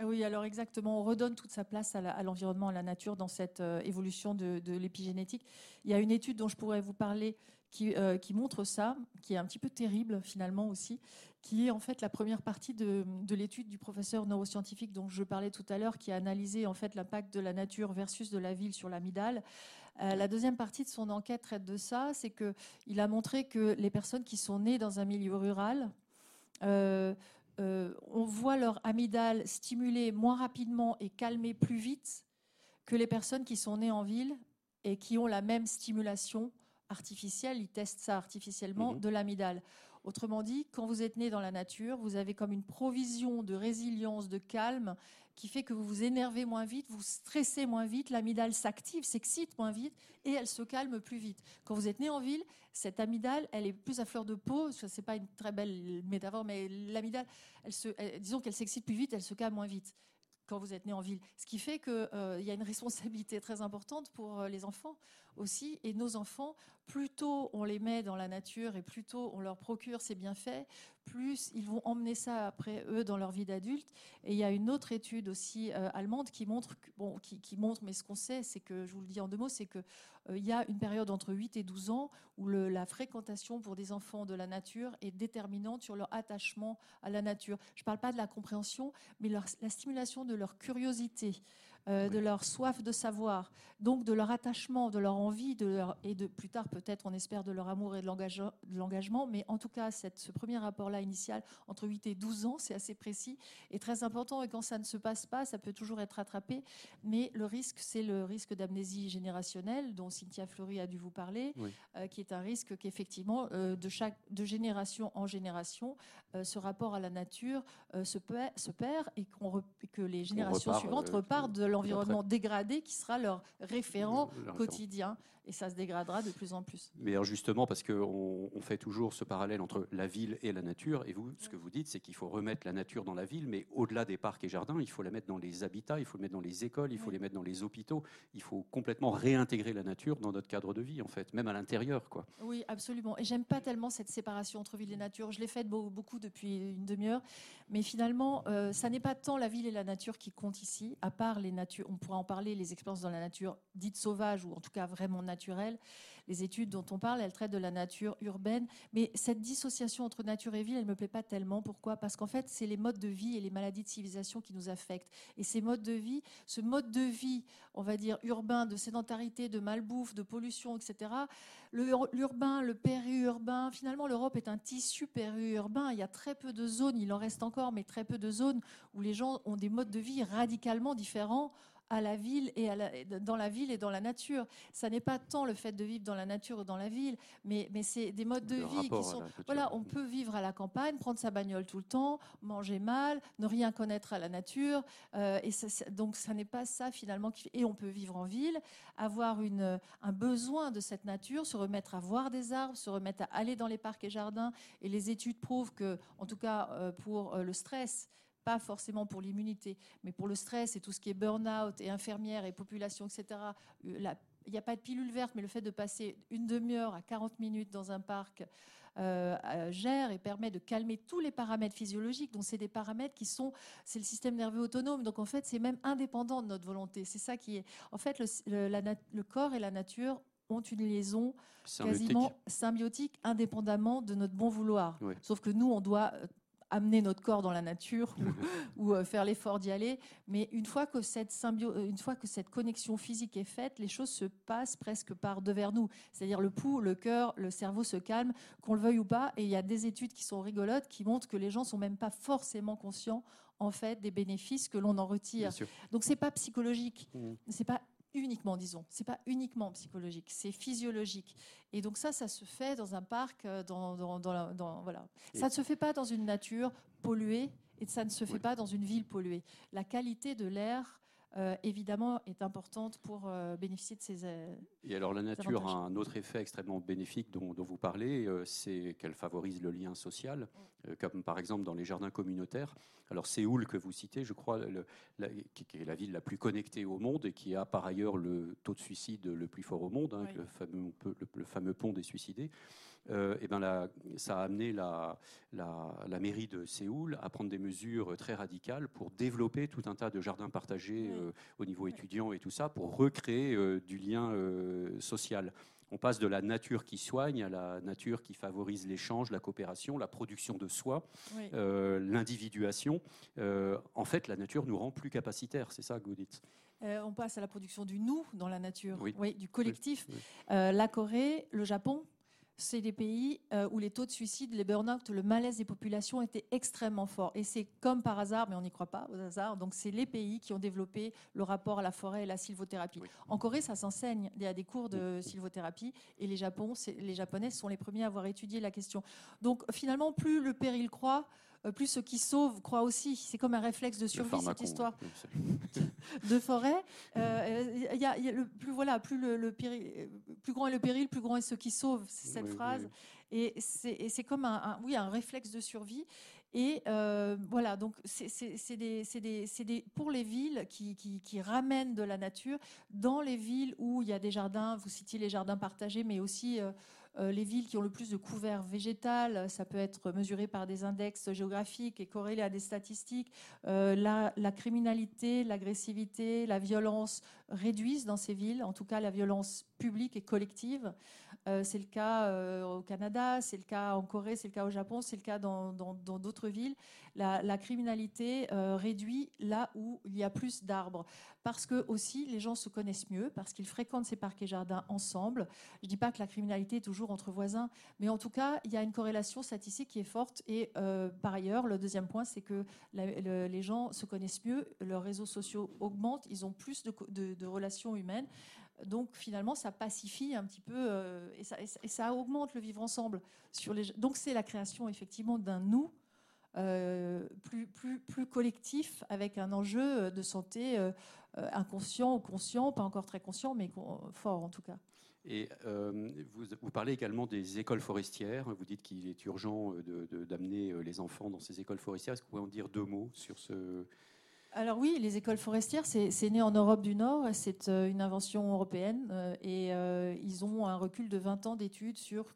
Oui, alors exactement, on redonne toute sa place à l'environnement, à, la nature dans cette euh, évolution de, l'épigénétique. Il y a une étude dont je pourrais vous parler qui, qui, montre ça, qui est un petit peu terrible finalement aussi, qui est en fait la première partie de, de l'étude du professeur neuroscientifique dont je parlais tout à l'heure, qui a analysé en fait l'impact de la nature versus de la ville sur l'amygdale. Euh, la deuxième partie de son enquête traite de ça, c'est qu'il a montré que les personnes qui sont nées dans un milieu rural, euh, euh, on voit leur amygdale stimulée moins rapidement et calmée plus vite que les personnes qui sont nées en ville et qui ont la même stimulation artificielle, ils testent ça artificiellement, mhm. de l'amygdale. Autrement dit, quand vous êtes né dans la nature, vous avez comme une provision de résilience, de calme, qui fait que vous vous énervez moins vite, vous stressez moins vite, l'amygdale s'active, s'excite moins vite et elle se calme plus vite. Quand vous êtes né en ville, cette amygdale, elle est plus à fleur de peau. Ce n'est pas une très belle métaphore, mais l'amygdale, elle se, disons qu'elle s'excite plus vite, elle se calme moins vite quand vous êtes né en ville. Ce qui fait qu'il euh, y a une responsabilité très importante pour euh, les enfants aussi. Et nos enfants, plus tôt on les met dans la nature et plus tôt on leur procure ces bienfaits, plus ils vont emmener ça après eux dans leur vie d'adulte. Et il y a une autre étude aussi euh, allemande qui montre, qui, montre, mais ce qu'on sait, c'est que, je vous le dis en deux mots, c'est qu'il euh, y a une période entre 8 et 12 ans où la fréquentation pour des enfants de la nature est déterminante sur leur attachement à la nature. Je ne parle pas de la compréhension, mais la stimulation de leur curiosité. Euh, de leur soif de savoir, donc de leur attachement, de leur envie, de leur, et de plus tard peut-être on espère de leur amour et de l'engagement, mais en tout cas cette, ce premier rapport-là initial entre 8 et 12 ans, c'est assez précis et très important. Et quand ça ne se passe pas, ça peut toujours être rattrapé, mais le risque c'est le risque d'amnésie générationnelle dont Cynthia Fleury a dû vous parler, euh, qui est un risque qu'effectivement euh, de, chaque, de génération en génération, ce rapport à la nature se, se, perd et, que les générations suivantes repartent de l'environnement dégradé qui sera leur référent quotidien et ça se dégradera de plus en plus. Mais alors justement, parce qu'on on fait toujours ce parallèle entre la ville et la nature, et vous, ce que vous dites, c'est qu'il faut remettre la nature dans la ville, mais au-delà des parcs et jardins, il faut la mettre dans les habitats, il faut la mettre dans les écoles, il faut les mettre dans les hôpitaux, il faut complètement réintégrer la nature dans notre cadre de vie, en fait, même à l'intérieur. quoi. Oui, absolument. Et j'aime pas tellement cette séparation entre ville et nature. Je l'ai faite beaucoup depuis une demi-heure, mais finalement, euh, ça n'est pas tant la ville et la nature qui comptent ici, à part les natures, on pourra en parler, les expériences dans la nature dites sauvages, ou en tout cas vraiment naturelles naturelle. Les études dont on parle, elles traitent de la nature urbaine. Mais cette dissociation entre nature et ville, elle ne me plaît pas tellement. Pourquoi? Parce qu'en fait, c'est les modes de vie et les maladies de civilisation qui nous affectent. Et ces modes de vie, ce mode de vie, on va dire urbain, de sédentarité, de malbouffe, de pollution, etc., l'urbain, le périurbain, finalement, l'Europe est un tissu périurbain. Il y a très peu de zones, il en reste encore, mais très peu de zones où les gens ont des modes de vie radicalement différents à la ville et dans la ville et dans la nature. Ça n'est pas tant le fait de vivre dans la nature ou dans la ville, mais, mais c'est des modes de vie qui sont. Voilà, on peut vivre à la campagne, prendre sa bagnole tout le temps, manger mal, ne rien connaître à la nature, euh, et donc ça n'est pas ça finalement. Qui, et on peut vivre en ville, avoir une, un besoin de cette nature, se remettre à voir des arbres, se remettre à aller dans les parcs et jardins. Et les études prouvent que, en tout cas euh, pour euh, le stress, pas forcément pour l'immunité, mais pour le stress et tout ce qui est burn-out et infirmière et population, etc. il n'y a pas de pilule verte, mais le fait de passer une demi-heure à 40 minutes dans un parc euh, gère et permet de calmer tous les paramètres physiologiques. Donc, c'est des paramètres qui sont, c'est le système nerveux autonome. Donc, en fait, c'est même indépendant de notre volonté. C'est ça qui est. En fait, le, corps et la nature ont une liaison quasiment symbiotique, indépendamment de notre bon vouloir. Sauf que nous, on doit amener notre corps dans la nature ou, euh, faire l'effort d'y aller. Mais une fois, que cette symbio euh, une fois que cette connexion physique est faite, les choses se passent presque par devers nous. C'est-à-dire le pouls, le cœur, le cerveau se calment, qu'on le veuille ou pas. Et il y a des études qui sont rigolotes qui montrent que les gens sont même pas forcément conscients en fait des bénéfices que l'on en retire. Donc c'est pas psychologique, mmh. c'est pas uniquement, disons. C'est pas uniquement psychologique, c'est physiologique. Et donc ça, ça se fait dans un parc, euh, dans, dans, voilà. Ça ne se fait pas dans une nature polluée et ça ne se fait pas dans une ville polluée. La qualité de l'air euh, évidemment, est importante pour euh, bénéficier de ces. Euh, et alors, la nature a un autre effet extrêmement bénéfique dont, vous parlez, c'est qu'elle favorise le lien social, comme par exemple dans les jardins communautaires. Alors, Séoul, que vous citez, je crois, qui est la ville la plus connectée au monde et qui a par ailleurs le taux de suicide le plus fort au monde, hein, le, fameux, le, fameux pont des suicidés euh, eh ben ça a amené la, la, mairie de Séoul à prendre des mesures très radicales pour développer tout un tas de jardins partagés euh, au niveau étudiant et tout ça, pour recréer euh, du lien social. On passe de la nature qui soigne à la nature qui favorise l'échange, la coopération, la production de soi, l'individuation. en fait, la nature nous rend plus capacitaires, c'est ça dites On passe à la production du nous dans la nature, oui. du collectif. la Corée, le Japon, c'est des pays euh, où les taux de suicide, les burn-out, le malaise des populations étaient extrêmement forts. Et c'est comme par hasard, mais on n'y croit pas au hasard, donc c'est les pays qui ont développé le rapport à la forêt et la sylvothérapie. En Corée, ça s'enseigne, il y a des cours de sylvothérapie, et les, Japon, les Japonais sont les premiers à avoir étudié la question. Donc finalement, plus le péril croît, plus ceux qui sauvent croient aussi. C'est comme un réflexe de survie cette histoire de forêt. Il y, a, le plus voilà, plus le, péril, plus grand est le péril, plus grand est ceux qui sauvent. C'est cette phrase. Et c'est comme un, oui, un réflexe de survie. Et euh, voilà, donc c'est des, pour les villes qui, qui, ramènent de la nature, dans les villes où il y a des jardins, vous citiez les jardins partagés, mais aussi euh, euh, les villes qui ont le plus de couvert végétal, ça peut être mesuré par des index géographiques et corrélé à des statistiques. la, la, criminalité, l'agressivité, la violence réduisent dans ces villes, en tout cas la violence publique et collective. Euh, c'est le cas euh, au Canada, c'est le cas en Corée, c'est le cas au Japon, c'est le cas dans d'autres villes. La, criminalité euh, réduit là où il y a plus d'arbres. Parce que aussi, les gens se connaissent mieux, parce qu'ils fréquentent ces parcs et jardins ensemble. Je ne dis pas que la criminalité est toujours entre voisins, mais en tout cas, il y a une corrélation statistique qui est forte. Et par ailleurs, le deuxième point, c'est que les gens se connaissent mieux, leurs réseaux sociaux augmentent, ils ont plus de relations humaines. Donc finalement, ça pacifie un petit peu euh, et, ça, augmente le vivre ensemble. Donc c'est la création effectivement d'un nous euh, plus, collectif avec un enjeu de santé euh, inconscient ou conscient, pas encore très conscient, mais fort en tout cas. Et vous, vous, parlez également des écoles forestières. Vous dites qu'il est urgent d'amener les enfants dans ces écoles forestières. Est-ce que vous pouvez en dire deux mots sur ce, alors oui, les écoles forestières, c'est né en Europe du Nord, c'est euh, une invention européenne euh, et euh, ils ont un recul de 20 ans d'études sur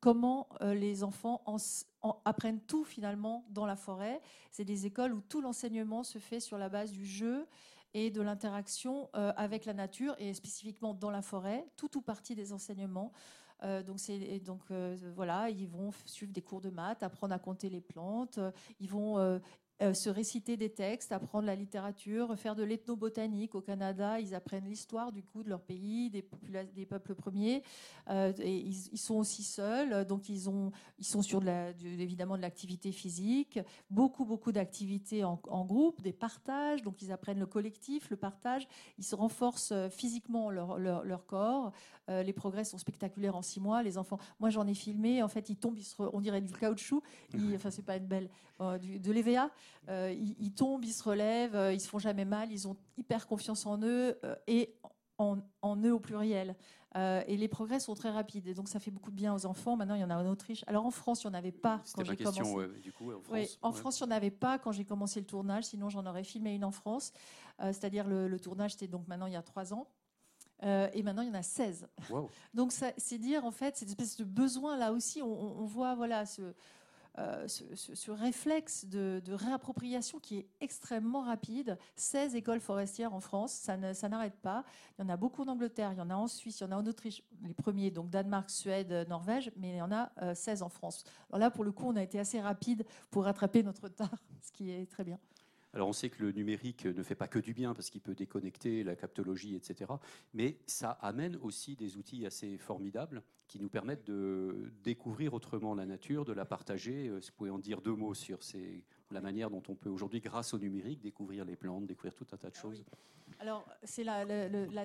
comment les enfants apprennent tout finalement dans la forêt. C'est des écoles où tout l'enseignement se fait sur la base du jeu et de l'interaction avec la nature et spécifiquement dans la forêt, tout ou partie des enseignements. donc, donc voilà, ils vont suivre des cours de maths, apprendre à compter les plantes, ils vont euh, se réciter des textes, apprendre la littérature, faire de l'ethnobotanique. Au Canada, ils apprennent l'histoire du coup de leur pays, des, des peuples premiers. Euh, et ils, sont aussi seuls, donc ils, ont, ils sont sur de la, évidemment de l'activité physique, beaucoup beaucoup d'activités en, groupe, des partages. Donc ils apprennent le collectif, le partage. Ils se renforcent euh, physiquement leur, leur, corps. les progrès sont spectaculaires en six mois. Les enfants, moi j'en ai filmé. En fait, ils tombent, ils on dirait du caoutchouc. enfin, c'est pas une belle de l'EVA. Euh, ils, tombent, ils se relèvent, euh, ils se font jamais mal, ils ont hyper confiance en eux euh, et en, eux au pluriel. et les progrès sont très rapides. Et donc, ça fait beaucoup de bien aux enfants. Maintenant, il y en a en Autriche. Alors, en France, il n'y en avait pas quand j'ai commencé. du coup, en France, en France il n'y en avait pas quand j'ai commencé le tournage. Sinon, j'en aurais filmé une en France. C'est-à-dire, le, tournage, c'était donc maintenant il y a trois ans. et maintenant, il y en a 16. Donc, c'est dire, en fait, cette espèce de besoin, là aussi, on, on voit voilà, ce, euh, ce, réflexe de, réappropriation qui est extrêmement rapide. 16 écoles forestières en France, ça, n'arrête pas. Il y en a beaucoup en Angleterre, il y en a en Suisse, il y en a en Autriche, les premiers, donc Danemark, Suède, Norvège, mais il y en a 16 euh, en France. Alors là, pour le coup, on a été assez rapide pour rattraper notre retard, ce qui est très bien. Alors on sait que le numérique ne fait pas que du bien parce qu'il peut déconnecter la captologie, etc. Mais ça amène aussi des outils assez formidables qui nous permettent de découvrir autrement la nature, de la partager. Euh, vous pouvez en dire deux mots sur la manière dont on peut aujourd'hui, grâce au numérique, découvrir les plantes, découvrir tout un tas de ah choses. Alors, c'est la,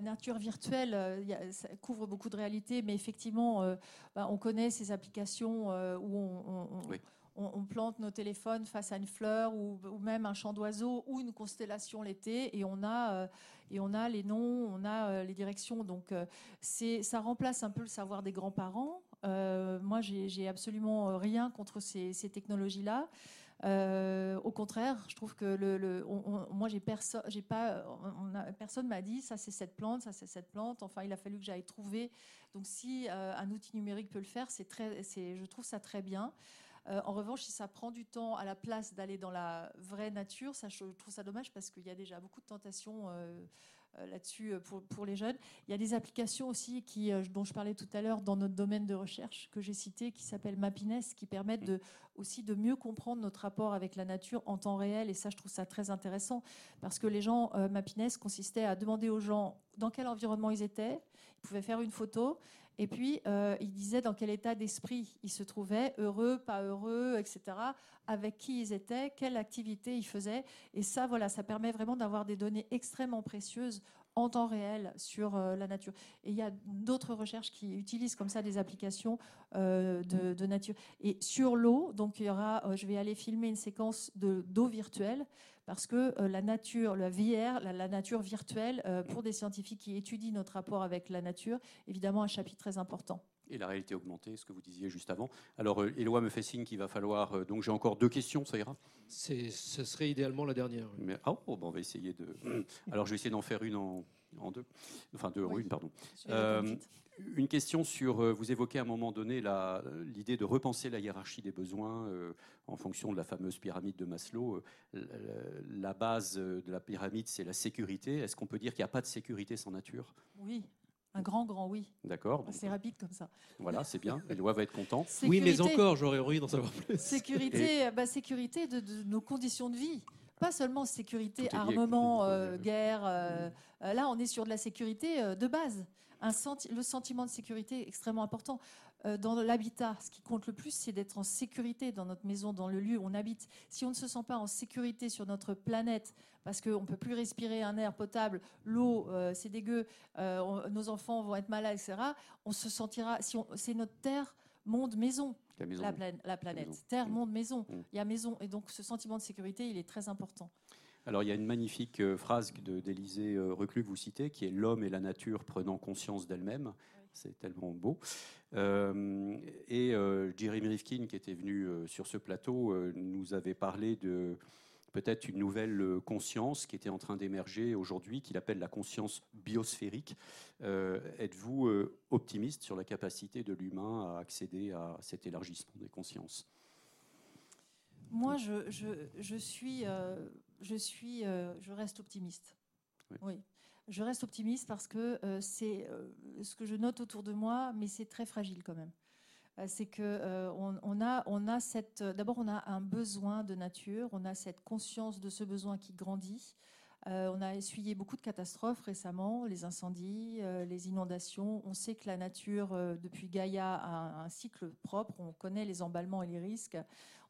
nature virtuelle, euh, ça couvre beaucoup de réalités, mais effectivement, euh, bah, on connaît ces applications où on, on, plante nos téléphones face à une fleur ou, même un champ d'oiseaux ou une constellation l'été et on a euh, et on a les noms, on a euh, les directions. Donc euh, c'est ça remplace un peu le savoir des grands-parents. moi, j'ai absolument rien contre ces, technologies-là. au contraire, je trouve que le, moi j'ai personne, j'ai pas, personne m'a dit ça c'est cette plante, ça c'est cette plante. Enfin, il a fallu que j'aille trouver. Donc si un outil numérique peut le faire, c'est très, je trouve ça très bien. Euh, en revanche, si ça prend du temps à la place d'aller dans la vraie nature, ça, je trouve ça dommage parce qu'il y a déjà beaucoup de tentations euh, euh, là-dessus pour, les jeunes. Il y a des applications aussi qui, dont je parlais tout à l'heure dans notre domaine de recherche que j'ai cité, qui s'appellent Mapiness, qui permettent aussi de mieux comprendre notre rapport avec la nature en temps réel. Et ça, je trouve ça très intéressant parce que les gens, Mapiness consistait à demander aux gens dans quel environnement ils étaient. Ils pouvaient faire une photo et puis, euh, il disait dans quel état d'esprit ils se trouvaient, heureux, pas heureux, etc., avec qui ils étaient, quelle activité ils faisaient. Et ça, voilà, ça permet vraiment d'avoir des données extrêmement précieuses en temps réel sur la nature. Et il y a d'autres recherches qui utilisent comme ça des applications de, nature. Et sur l'eau, donc il y aura, je vais aller filmer une séquence d'eau virtuelle parce que la nature, la VR, la, nature virtuelle, pour des scientifiques qui étudient notre rapport avec la nature, évidemment un chapitre très important et la réalité augmentée, ce que vous disiez juste avant. Alors, euh, Éloi me fait signe qu'il va falloir. Euh, donc, j'ai encore deux questions, ça ira? Ce serait idéalement la dernière. Mais, ah, oh, bon, on va essayer de. Alors, je vais essayer d'en faire une en, en, deux. Enfin, deux en une, pardon. Euh, une question sur. Vous évoquez à un moment donné l'idée de repenser la hiérarchie des besoins en fonction de la fameuse pyramide de Maslow. la base de la pyramide, c'est la sécurité. Est-ce qu'on peut dire qu'il n'y a pas de sécurité sans nature? Oui, un grand, grand oui. D'accord. C'est rapide comme ça. Voilà, c'est bien. Éloi va être content. Oui, mais encore, j'aurais envie d'en savoir plus. Sécurité, bah, sécurité de, nos conditions de vie. Pas seulement sécurité, armement, euh, guerre. Euh, euh, là, on est sur de la sécurité de base. Un le sentiment de sécurité est extrêmement important. Euh, dans l'habitat, ce qui compte le plus, c'est d'être en sécurité dans notre maison, dans le lieu où on habite. Si on ne se sent pas en sécurité sur notre planète, parce qu'on ne peut plus respirer un air potable, l'eau, euh, c'est dégueu, euh, nos enfants vont être malades, etc., on se sentira, si c'est notre terre, monde, maison. La, planète. Terre, mm. monde, maison. Mm. Il y a maison. Et donc ce sentiment de sécurité, il est très important. Alors il y a une magnifique phrase d'Élisée Reclus que vous citez, qui est L'homme et la nature prenant conscience d'elle-même. C'est tellement beau. Euh, et euh, Jeremy Rifkin, qui était venu euh, sur ce plateau, nous avait parlé de peut-être une nouvelle conscience qui était en train d'émerger aujourd'hui, qu'il appelle la conscience biosphérique. Êtes-vous optimiste sur la capacité de l'humain à accéder à cet élargissement des consciences? Moi, je, je, suis, je, suis je reste optimiste. oui je reste optimiste parce que euh, c'est euh, ce que je note autour de moi, mais c'est très fragile quand même. Euh, c'est que on, a, on a cette. D'abord, on a un besoin de nature, on a cette conscience de ce besoin qui grandit. On a essuyé beaucoup de catastrophes récemment, les incendies, les inondations. On sait que la nature, depuis Gaïa, a un cycle propre. On connaît les emballements et les risques.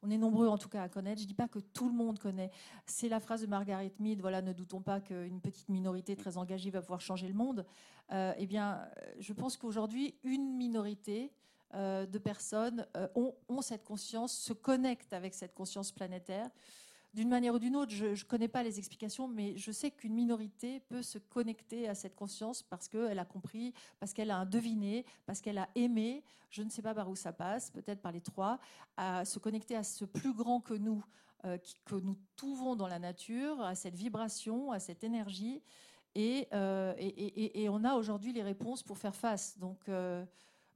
On est nombreux en tout cas à connaître. Je ne dis pas que tout le monde connaît. C'est la phrase de Margaret Mead, voilà, ne doutons pas qu'une petite minorité très engagée va pouvoir changer le monde. Euh, eh bien, je pense qu'aujourd'hui, une minorité euh, de personnes euh, ont, cette conscience, se connectent avec cette conscience planétaire d'une manière ou d'une autre, je ne connais pas les explications, mais je sais qu'une minorité peut se connecter à cette conscience parce qu'elle a compris, parce qu'elle a deviné, parce qu'elle a aimé, je ne sais pas par où ça passe, peut-être par les trois, à se connecter à ce plus grand que nous, euh, que nous trouvons dans la nature, à cette vibration, à cette énergie. Et, euh, on a aujourd'hui les réponses pour faire face. Donc, euh,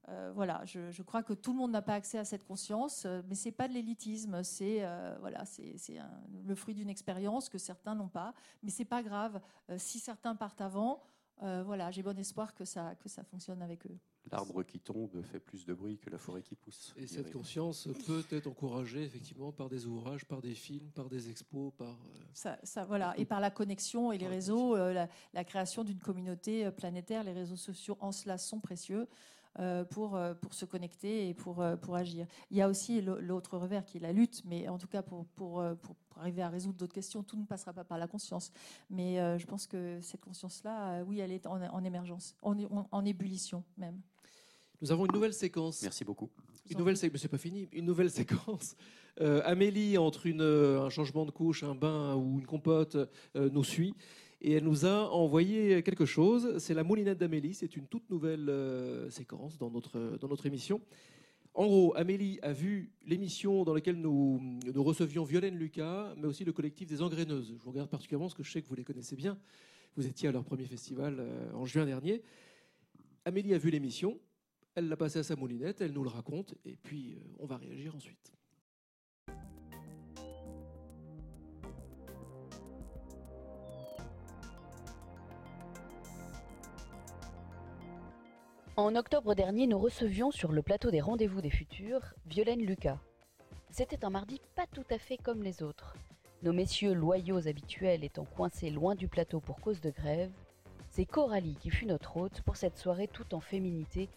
euh, voilà, je, crois que tout le monde n'a pas accès à cette conscience, euh, mais c'est pas de l'élitisme, c'est euh, voilà, c'est le fruit d'une expérience que certains n'ont pas, mais c'est pas grave. si certains partent avant, voilà, j'ai bon espoir que ça que ça fonctionne avec eux. L'arbre qui tombe fait plus de bruit que la forêt qui pousse. Et cette conscience peut être encouragée effectivement par des ouvrages, par des films, par des expos, par ça, voilà, et par la connexion et les réseaux, la, la, création d'une communauté planétaire. Les réseaux sociaux en cela sont précieux. Euh, pour, euh, pour se connecter et pour, euh, pour agir. Il y a aussi l'autre revers qui est la lutte, mais en tout cas pour, pour, pour arriver à résoudre d'autres questions, tout ne passera pas par la conscience. Mais je pense que cette conscience-là, oui, elle est en, émergence, en, en, ébullition même. Nous avons une nouvelle séquence. Merci beaucoup. Une nouvelle séquence, c'est pas fini. Une nouvelle séquence. Amélie, entre une, un changement de couche, un bain ou une compote, nous suit et elle nous a envoyé quelque chose. C'est la moulinette d'Amélie. C'est une toute nouvelle euh, séquence dans notre, dans notre émission. En gros, Amélie a vu l'émission dans laquelle nous, nous recevions Violaine Lucas, mais aussi le collectif des Engraineuses. Je vous regarde particulièrement parce que je sais que vous les connaissez bien. Vous étiez à leur premier festival euh, en juin dernier. Amélie a vu l'émission, elle l'a passé à sa moulinette, elle nous le raconte, et puis euh, on va réagir ensuite. En octobre dernier, nous recevions sur le plateau des Rendez-vous des Futurs Violaine Lucas. C'était un mardi pas tout à fait comme les autres. Nos messieurs loyaux habituels étant coincés loin du plateau pour cause de grève, c'est Coralie qui fut notre hôte pour cette soirée toute en féminité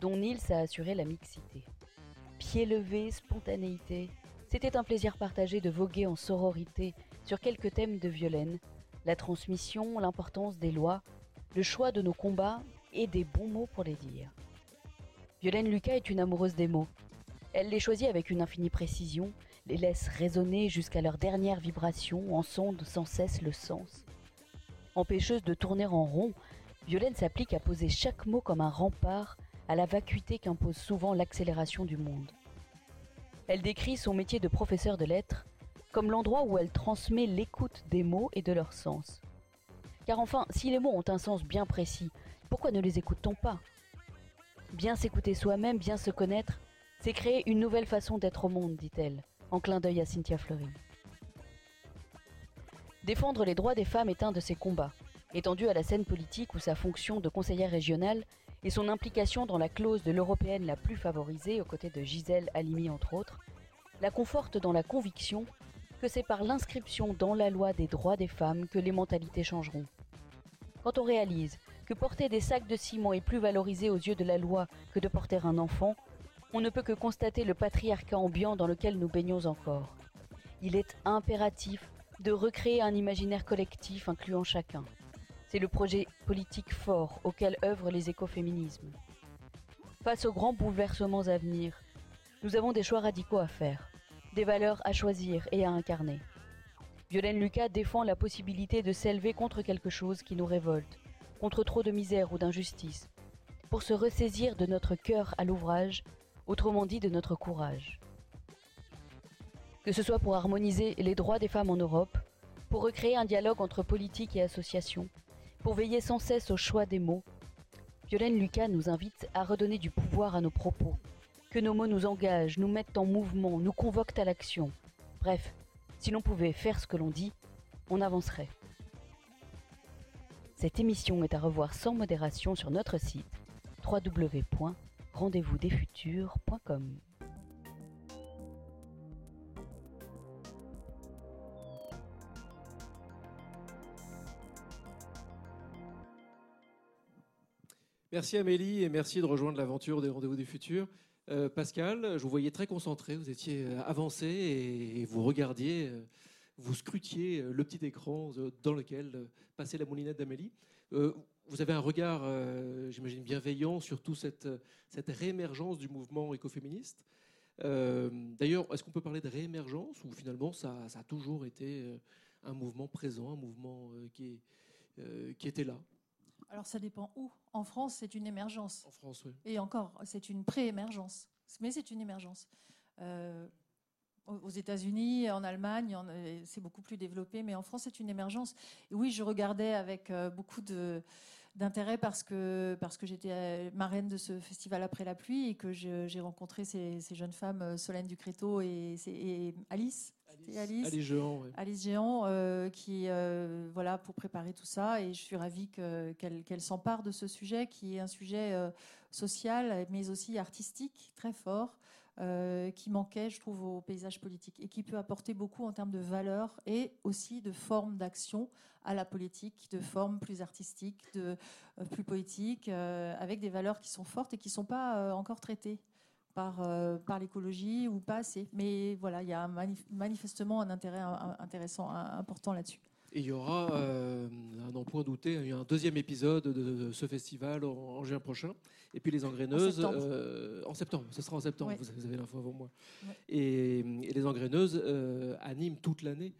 dont Nils a assuré la mixité. Pieds levés, spontanéité, c'était un plaisir partagé de voguer en sororité sur quelques thèmes de Violaine, la transmission, l'importance des lois, le choix de nos combats et des bons mots pour les dire. Violaine Lucas est une amoureuse des mots. Elle les choisit avec une infinie précision, les laisse résonner jusqu'à leur dernière vibration, en sonde sans cesse le sens. Empêcheuse de tourner en rond, Violaine s'applique à poser chaque mot comme un rempart à la vacuité qu'impose souvent l'accélération du monde. Elle décrit son métier de professeur de lettres comme l'endroit où elle transmet l'écoute des mots et de leur sens. Car enfin, si les mots ont un sens bien précis, pourquoi ne les écoute-t-on pas? Bien s'écouter soi-même, bien se connaître, c'est créer une nouvelle façon d'être au monde, dit-elle, en clin d'œil à Cynthia Fleury. Défendre les droits des femmes est un de ses combats, étendu à la scène politique où sa fonction de conseillère régionale et son implication dans la clause de l'européenne la plus favorisée, aux côtés de Gisèle Halimi entre autres, la conforte dans la conviction que c'est par l'inscription dans la loi des droits des femmes que les mentalités changeront. Quand on réalise que porter des sacs de ciment est plus valorisé aux yeux de la loi que de porter un enfant, on ne peut que constater le patriarcat ambiant dans lequel nous baignons encore. Il est impératif de recréer un imaginaire collectif incluant chacun. C'est le projet politique fort auquel œuvrent les écoféminismes. Face aux grands bouleversements à venir, nous avons des choix radicaux à faire des valeurs à choisir et à incarner. Violaine Lucas défend la possibilité de s'élever contre quelque chose qui nous révolte, contre trop de misère ou d'injustice, pour se ressaisir de notre cœur à l'ouvrage, autrement dit de notre courage. Que ce soit pour harmoniser les droits des femmes en Europe, pour recréer un dialogue entre politique et association, pour veiller sans cesse au choix des mots, Violaine Lucas nous invite à redonner du pouvoir à nos propos, que nos mots nous engagent, nous mettent en mouvement, nous convoquent à l'action. Bref, si l'on pouvait faire ce que l'on dit, on avancerait. Cette émission est à revoir sans modération sur notre site www.rendez-vous-des-futurs.com. Merci Amélie et merci de rejoindre l'aventure des Rendez-vous des Futurs. Euh, Pascal, je vous voyais très concentré, vous étiez avancé et, vous regardiez, euh, vous scrutiez le petit écran dans lequel passait la moulinette d'Amélie. vous avez un regard, j'imagine, bienveillant sur toute cette, cette réémergence du mouvement écoféministe. D'ailleurs, est-ce qu'on peut parler de réémergence ou finalement ça, ça a toujours été un mouvement présent, un mouvement qui, qui était là? Alors ça dépend où. En France, c'est une émergence. En France, oui. Et encore, c'est une pré-émergence. Mais c'est une émergence. Euh, aux États-Unis, en Allemagne, c'est beaucoup plus développé, mais en France, c'est une émergence. Et oui, je regardais avec euh, beaucoup d'intérêt parce que, parce que j'étais euh, marraine de ce festival Après la pluie et que j'ai rencontré ces, jeunes femmes, Solène Ducréto et, et Alice, Alice, Alice, Géant, Alice Géant euh, qui euh, voilà pour préparer tout ça. Et je suis ravie qu'elle s'empare de ce sujet qui est un sujet euh, social mais aussi artistique très fort qui manquait je trouve au paysage politique et qui peut apporter beaucoup en termes de valeurs et aussi de formes d'action à la politique, de formes plus artistiques, de plus poétiques, avec des valeurs qui sont fortes et qui ne sont pas encore traitées par, euh, par l'écologie ou pas assez. Mais voilà, il y a manifestement un intérêt intéressant, important là-dessus. Et il y aura, euh, à n'en point douter, un deuxième épisode de, ce festival en, juin prochain. Et puis les engraineuses, en septembre, euh, en septembre ce sera en septembre, vous avez l'info avant moi. Et, les engraineuses animent toute l'année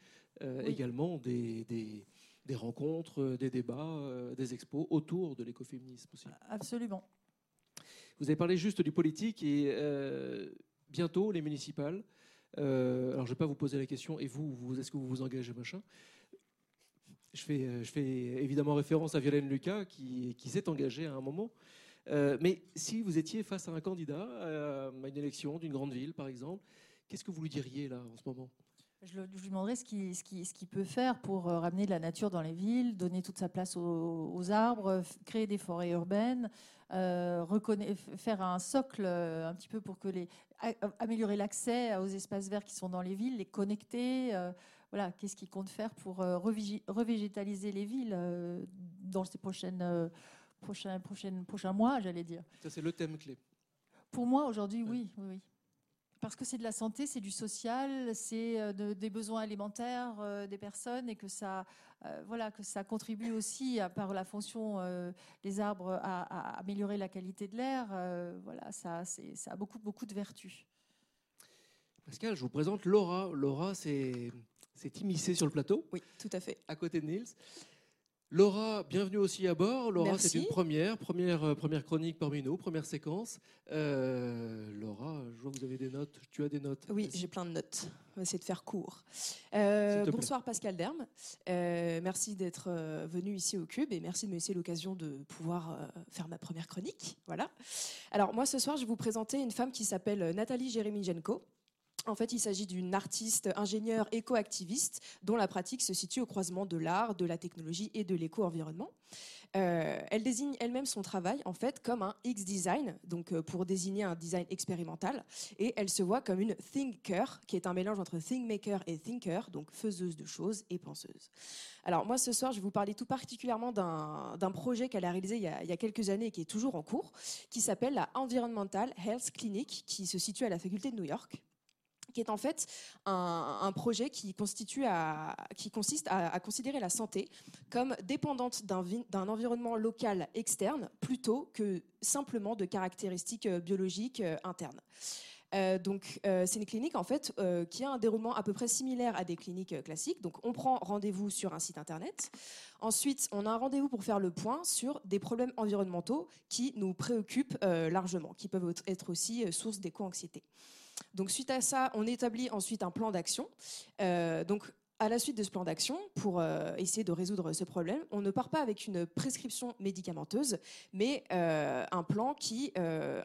également des, des, des, rencontres, des débats, des expos autour de l'écoféminisme aussi. Absolument. Vous avez parlé juste du politique et euh, bientôt les municipales. Euh, alors je ne vais pas vous poser la question, et vous, vous est-ce que vous vous engagez, machin? Je fais, euh, je fais évidemment référence à Violaine Lucas qui, s'est engagée à un moment. mais si vous étiez face à un candidat à une élection d'une grande ville, par exemple, qu'est-ce que vous lui diriez là en ce moment? Je, lui demanderais ce qu'il peut faire pour ramener de la nature dans les villes, donner toute sa place aux arbres, créer des forêts urbaines, euh, faire un socle euh, un petit peu pour que les améliorer l'accès aux espaces verts qui sont dans les villes, les connecter. Euh, voilà, qu'est-ce qu'il compte faire pour revégétaliser les villes dans ces prochaines, prochains, prochaines, prochains mois, j'allais dire. Ça, c'est le thème clé. Pour moi, aujourd'hui, oui, oui, oui. parce que c'est de la santé, c'est du social, c'est des besoins élémentaires des personnes et que ça, voilà, que ça contribue aussi, à, par la fonction des arbres, à, améliorer la qualité de l'air. voilà, ça, ça a beaucoup, beaucoup de vertus. Pascal, je vous présente Laura. Laura, c'est immiscé sur le plateau. Oui, tout à fait. À côté de Niels. Laura, bienvenue aussi à bord. Laura, c'est une première, première, euh, première chronique parmi nous, première séquence. Euh, Laura, je vois que vous avez des notes. Tu as des notes Oui, j'ai plein de notes. On va essayer de faire court. Euh, bonsoir Pascal Derme. merci d'être venu ici au Cube et merci de me laisser l'occasion de pouvoir faire ma première chronique. Voilà. Alors moi ce soir, je vais vous présenter une femme qui s'appelle Nathalie Jeremijenko. En fait, il s'agit d'une artiste, ingénieure, éco-activiste dont la pratique se situe au croisement de l'art, de la technologie et de l'éco-environnement. Euh, elle désigne elle-même son travail en fait comme un X-design, donc euh, pour désigner un design expérimental, et elle se voit comme une thinker, qui est un mélange entre thinkmaker et thinker, donc faiseuse de choses et penseuse. Alors moi ce soir, je vais vous parler tout particulièrement d'un projet qu'elle a réalisé il y a, il y a, quelques années et qui est toujours en cours, qui s'appelle la Environmental Health Clinic, qui se situe à la faculté de New York qui est en fait un, projet qui, consiste à, considérer la santé comme dépendante d'un environnement local externe plutôt que simplement de caractéristiques euh, biologiques euh, internes. Euh, donc, c'est une clinique en fait qui a un déroulement à peu près similaire à des cliniques classiques. Donc, on prend rendez-vous sur un site internet. Ensuite, on a un rendez-vous pour faire le point sur des problèmes environnementaux qui nous préoccupent largement, qui peuvent être aussi source d'éco-anxiété. Donc suite à ça, on établit ensuite un plan d'action. Euh, à la suite de ce plan d'action, pour euh, essayer de résoudre ce problème, on ne part pas avec une prescription médicamenteuse, mais euh, un plan qui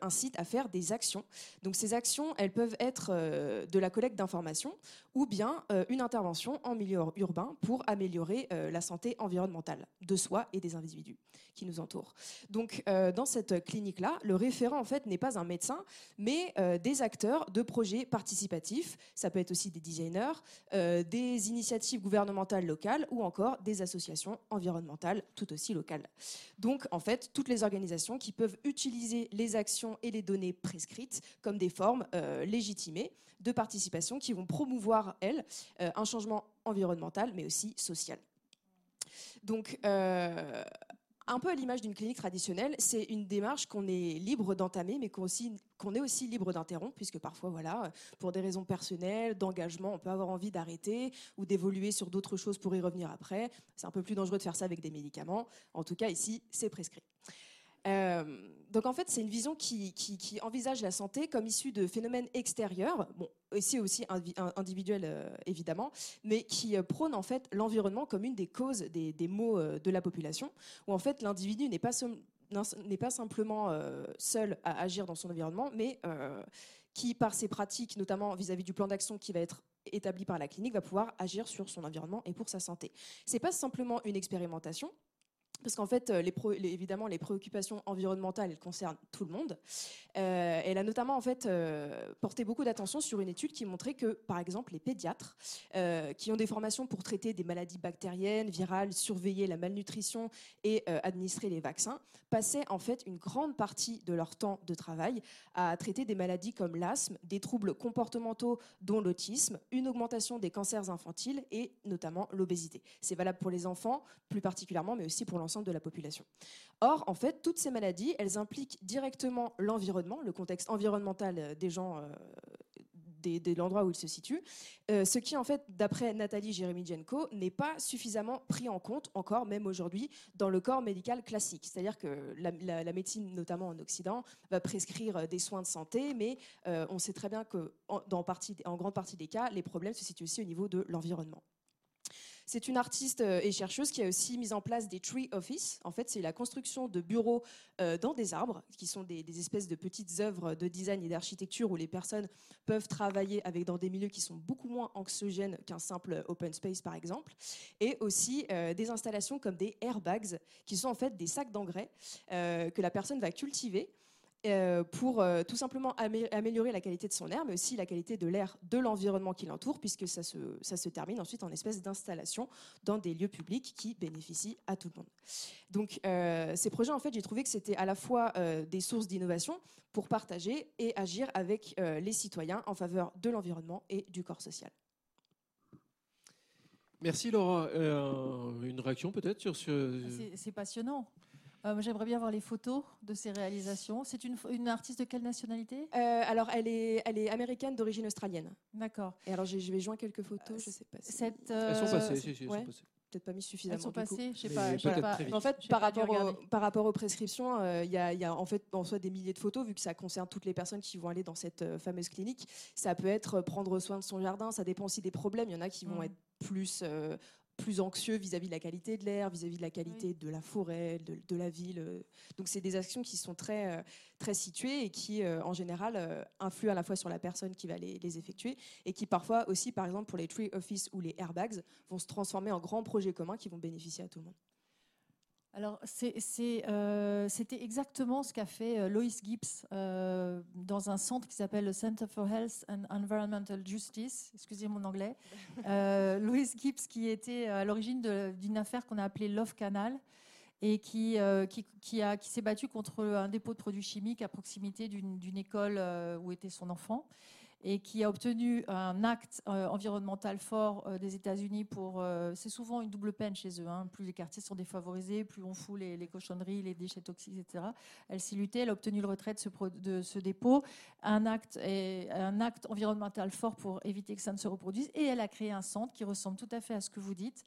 incite à faire des actions. Donc ces actions, elles peuvent être de la collecte d'informations ou bien une intervention en milieu urbain pour améliorer la santé environnementale de soi et des individus qui nous entourent. Donc, euh, dans cette clinique-là, le référent, en fait, n'est pas un médecin, mais euh, des acteurs de projets participatifs. Ça peut être aussi des designers, euh, des initiatives gouvernementales locales ou encore des associations environnementales tout aussi locales. Donc, en fait, toutes les organisations qui peuvent utiliser les actions et les données prescrites comme des formes légitimées de participation qui vont promouvoir, elles, un changement environnemental, mais aussi social. Donc, euh, un peu à l'image d'une clinique traditionnelle, c'est une démarche qu'on est libre d'entamer, mais qu'on est aussi libre d'interrompre, puisque parfois, voilà, pour des raisons personnelles, d'engagement, on peut avoir envie d'arrêter ou d'évoluer sur d'autres choses pour y revenir après. C'est un peu plus dangereux de faire ça avec des médicaments. En tout cas, ici, c'est prescrit. Euh, donc en fait, c'est une vision qui, envisage la santé comme issue de phénomènes extérieurs, bon, ici aussi individuels euh, évidemment, mais qui euh, prône en fait l'environnement comme une des causes des, maux de la population, où en fait l'individu n'est pas, n'est pas simplement seul à agir dans son environnement, mais qui, par ses pratiques, notamment vis-à-vis -vis du plan d'action qui va être établi par la clinique, va pouvoir agir sur son environnement et pour sa santé. C'est pas simplement une expérimentation, parce qu'en fait, euh, évidemment, les préoccupations environnementales, elles concernent tout le monde. Euh, elle a notamment en fait euh, porté beaucoup d'attention sur une étude qui montrait que, par exemple, les pédiatres qui ont des formations pour traiter des maladies bactériennes, virales, surveiller la malnutrition et administrer les vaccins, passaient en fait une grande partie de leur temps de travail à traiter des maladies comme l'asthme, des troubles comportementaux dont l'autisme, une augmentation des cancers infantiles et notamment l'obésité. C'est valable pour les enfants plus particulièrement, mais aussi pour l'ensemble de la population. Or, en fait, toutes ces maladies, elles impliquent directement l'environnement, le contexte environnemental euh, des gens euh, de l'endroit où ils se situent, euh, ce qui, en fait, d'après Nathalie Jeremijenko, n'est pas suffisamment pris en compte encore, même aujourd'hui, dans le corps médical classique. C'est-à-dire que la, médecine, notamment en Occident, va prescrire des soins de santé, mais on sait très bien que, en grande partie des cas, les problèmes se situent aussi au niveau de l'environnement. C'est une artiste euh, et chercheuse qui a aussi mis en place des tree office. En fait, c'est la construction de bureaux euh, dans des arbres, qui sont des, espèces de petites œuvres de design et d'architecture où les personnes peuvent travailler avec dans des milieux qui sont beaucoup moins anxiogènes qu'un simple open space, par exemple. Et aussi euh, des installations comme des airbags, qui sont en fait des sacs d'engrais que la personne va cultiver euh, pour euh, tout simplement améliorer la qualité de son air, mais aussi la qualité de l'air de l'environnement qui l'entoure, puisque ça se, ça se termine ensuite en espèce d'installation dans des lieux publics qui bénéficient à tout le monde. Donc euh, ces projets, en fait, j'ai trouvé que c'était à la fois des sources d'innovation pour partager et agir avec les citoyens en faveur de l'environnement et du corps social. Merci Laura. une réaction peut-être sur ce... C'est passionnant. Euh, j'aimerais bien voir les photos de ces réalisations. C'est une, une, artiste de quelle nationalité? Euh, Alors, elle est, elle est américaine d'origine australienne. D'accord. Et alors, je vais joindre quelques photos, je sais pas. Si... Cette, Elles sont passées, si, si, elles sont passées peut-être pas mis suffisamment. Elles sont passées, je sais pas. En fait, par rapport, par rapport aux prescriptions, euh, il y, a, y, a en fait en soi des milliers de photos, vu que ça concerne toutes les personnes qui vont aller dans cette fameuse clinique. Ça peut être prendre soin de son jardin, ça dépend aussi des problèmes. Il y en a qui vont mm. être plus plus anxieux vis-à-vis de la qualité de l'air, vis-à-vis de la qualité de la forêt, de, la ville. Donc c'est des actions qui sont très, euh, très situées et qui, euh, en général, euh, influent à la fois sur la personne qui va les, les, effectuer et qui parfois aussi, par exemple pour les tree office ou les airbags, vont se transformer en grands projets communs qui vont bénéficier à tout le monde. Alors, euh, c'était exactement ce qu'a fait euh, Lois Gibbs euh, dans un centre qui s'appelle le Center for Health and Environmental Justice. Excusez mon anglais. Lois Gibbs, qui était à l'origine d'une affaire qu'on a appelée Love Canal et qui, qui, qui, qui s'est battue contre un dépôt de produits chimiques à proximité d'une école où était son enfant et qui a obtenu un acte euh, environnemental fort euh, des États-Unis pour. Euh, c'est souvent une double peine chez eux. Hein. Plus les quartiers sont défavorisés, plus on fout les, cochonneries, les déchets toxiques, etc. Elle s'y luttait. Elle a obtenu le retrait de ce, dépôt, un acte, un acte environnemental fort pour éviter que ça ne se reproduise. Et elle a créé un centre qui ressemble tout à fait à ce que vous dites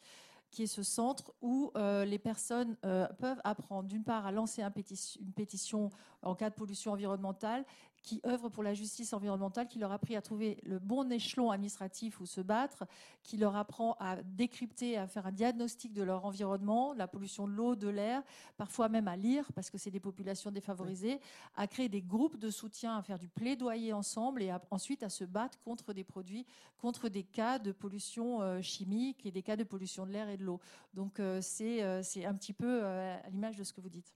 qui est ce centre où les personnes peuvent apprendre d'une part à lancer une pétition en cas de pollution environnementale qui œuvrent pour la justice environnementale, qui leur appris à trouver le bon échelon administratif où se battre, qui leur apprend à décrypter, à faire un diagnostic de leur environnement, la pollution de l'eau, de l'air, parfois même à lire, parce que c'est des populations défavorisées, à créer des groupes de soutien, à faire du plaidoyer ensemble et ensuite à se battre contre des produits, contre des cas de pollution euh, chimique et des cas de pollution de l'air et de l'eau. Donc euh, euh, c'est un petit peu à l'image de ce que vous dites.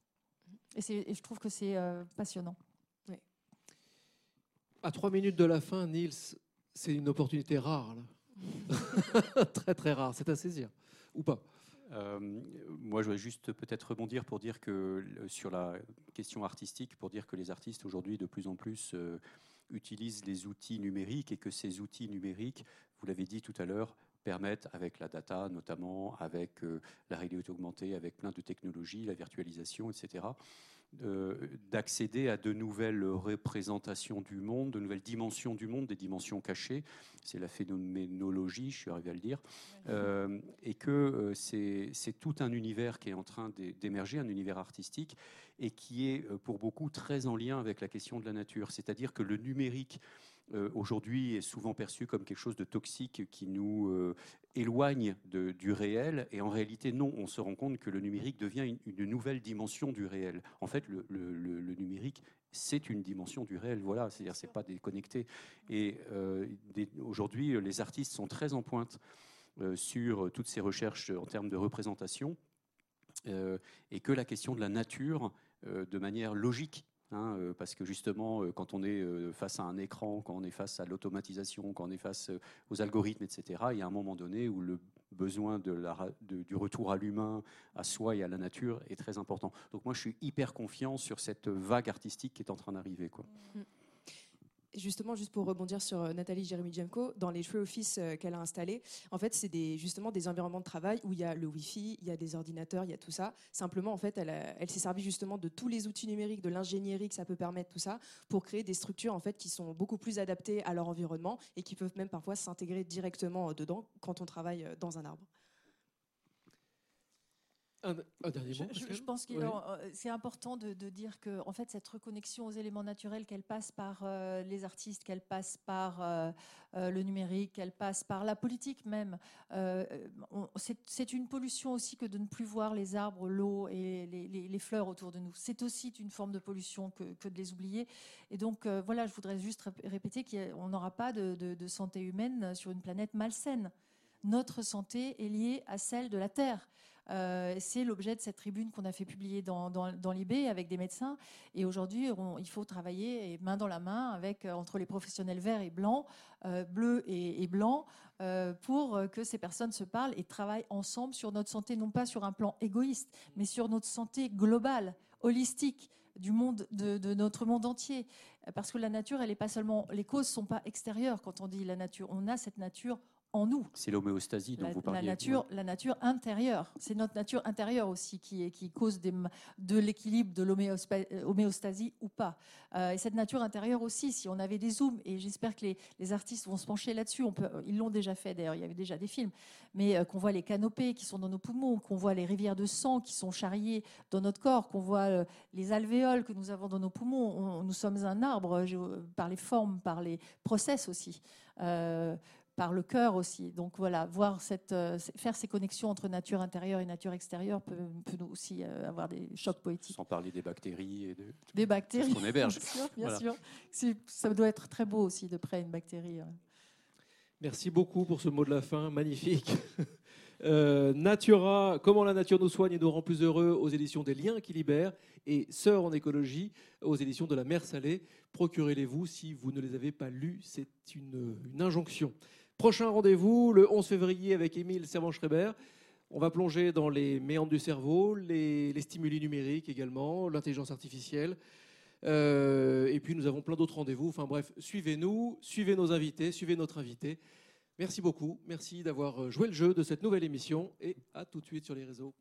Et, et je trouve que c'est passionnant. À trois minutes de la fin, Niels, c'est une opportunité rare. très très rare, c'est à saisir. Ou pas euh, moi, je voudrais juste peut-être rebondir pour dire que sur la question artistique, pour dire que les artistes aujourd'hui de plus en plus euh, utilisent les outils numériques et que ces outils numériques, vous l'avez dit tout à l'heure, permettent, avec la data notamment, avec euh, la réalité augmentée, avec plein de technologies, la virtualisation, etc., d'accéder à de nouvelles représentations du monde, de nouvelles dimensions du monde, des dimensions cachées. C'est la phénoménologie, je suis arrivé à le dire. Euh, et que euh, c'est tout un univers qui est en train d'émerger, un univers artistique, et qui est euh, pour beaucoup très en lien avec la question de la nature. C'est-à-dire que le numérique euh, aujourd'hui est souvent perçu comme quelque chose de toxique qui nous euh, éloigne du réel. Et en réalité, non, on se rend compte que le numérique devient une, nouvelle dimension du réel. En fait, le, numérique, c'est une dimension du réel. Voilà, c'est-à-dire c'est pas déconnecté. Et euh, aujourd'hui, les artistes sont très en pointe sur toutes ces recherches en termes de représentation. et que la question de la nature, de manière logique, Hein, euh, parce que justement, euh, quand on est euh, face à un écran, quand on est face à l'automatisation, quand on est face aux algorithmes, etc., il y a un moment donné où le besoin du retour à l'humain, à soi et à la nature est très important. Donc moi, je suis hyper confiant sur cette vague artistique qui est en train d'arriver. Mm justement, juste pour rebondir sur euh, Nathalie Jérémy-Jemko, dans les Tree Office euh, qu'elle a installés, en fait, c'est des, justement des environnements de travail où il y a le Wi-Fi, il y a des ordinateurs, il y a tout ça. Simplement, en fait, elle, elle s'est servie justement de tous les outils numériques, de l'ingénierie que ça peut permettre, tout ça, pour créer des structures en fait qui sont beaucoup plus adaptées à leur environnement et qui peuvent même parfois s'intégrer directement euh, dedans quand on travaille dans un arbre. Je, pense que euh, c'est important de, dire que en fait, cette reconnexion aux éléments naturels, qu'elle passe par euh, les artistes, qu'elle passe par euh, le numérique, qu'elle passe par la politique même. c'est une pollution aussi que de ne plus voir les arbres, l'eau et les, fleurs autour de nous. C'est aussi une forme de pollution que, de les oublier. Et donc, voilà, je voudrais juste répéter qu'on n'aura pas de santé humaine sur une planète malsaine. Notre santé est liée à celle de la Terre. C'est l'objet de cette tribune qu'on a fait publier dans, dans, l'IB avec des médecins. Et aujourd'hui, il faut travailler main dans la main avec, entre les professionnels verts et blancs, bleus et, blancs, pour que ces personnes se parlent et travaillent ensemble sur notre santé, non pas sur un plan égoïste, mais sur notre santé globale, holistique du monde, de, notre monde entier. Parce que la nature, elle est pas seulement. Les causes sont pas extérieures quand on dit la nature. On a cette nature en nous. C'est l'homéostasie dont vous parliez. La nature, la nature intérieure, c'est notre nature intérieure aussi qui, est, qui cause des, de l'équilibre de l'homéostasie ou pas. Euh, et cette nature intérieure aussi, si on avait des zooms, et j'espère que les, artistes vont se pencher là-dessus, on peut, ils l'ont déjà fait d'ailleurs, il y avait déjà des films, mais euh, qu'on voit les canopées qui sont dans nos poumons, qu'on voit les rivières de sang qui sont charriées dans notre corps, qu'on voit euh, les alvéoles que nous avons dans nos poumons. nous sommes un arbre par les formes, par les process aussi par le cœur aussi. Donc voilà, voir cette, euh, faire ces connexions entre nature intérieure et nature extérieure peut, peut nous aussi euh, avoir des chocs poétiques. Sans parler des bactéries et de des bactéries qu'on héberge. bien sûr, bien sûr. Ça doit être très beau aussi de près une bactérie. Merci beaucoup pour ce mot de la fin, magnifique. Euh, Natura, comment la nature nous soigne et nous rend plus heureux aux éditions des Liens qui libèrent et Sœurs en écologie aux éditions de la Mer Salée. Procurez-les-vous si vous ne les avez pas lus, c'est une, une injonction. Prochain rendez-vous le 11 février avec Émile Servan-Schreiber. On va plonger dans les méandres du cerveau, les, stimuli numériques également, l'intelligence artificielle. Euh, et puis nous avons plein d'autres rendez-vous. Enfin bref, suivez-nous, suivez nos invités, suivez notre invité. Merci beaucoup. Merci d'avoir joué le jeu de cette nouvelle émission et à tout de suite sur les réseaux.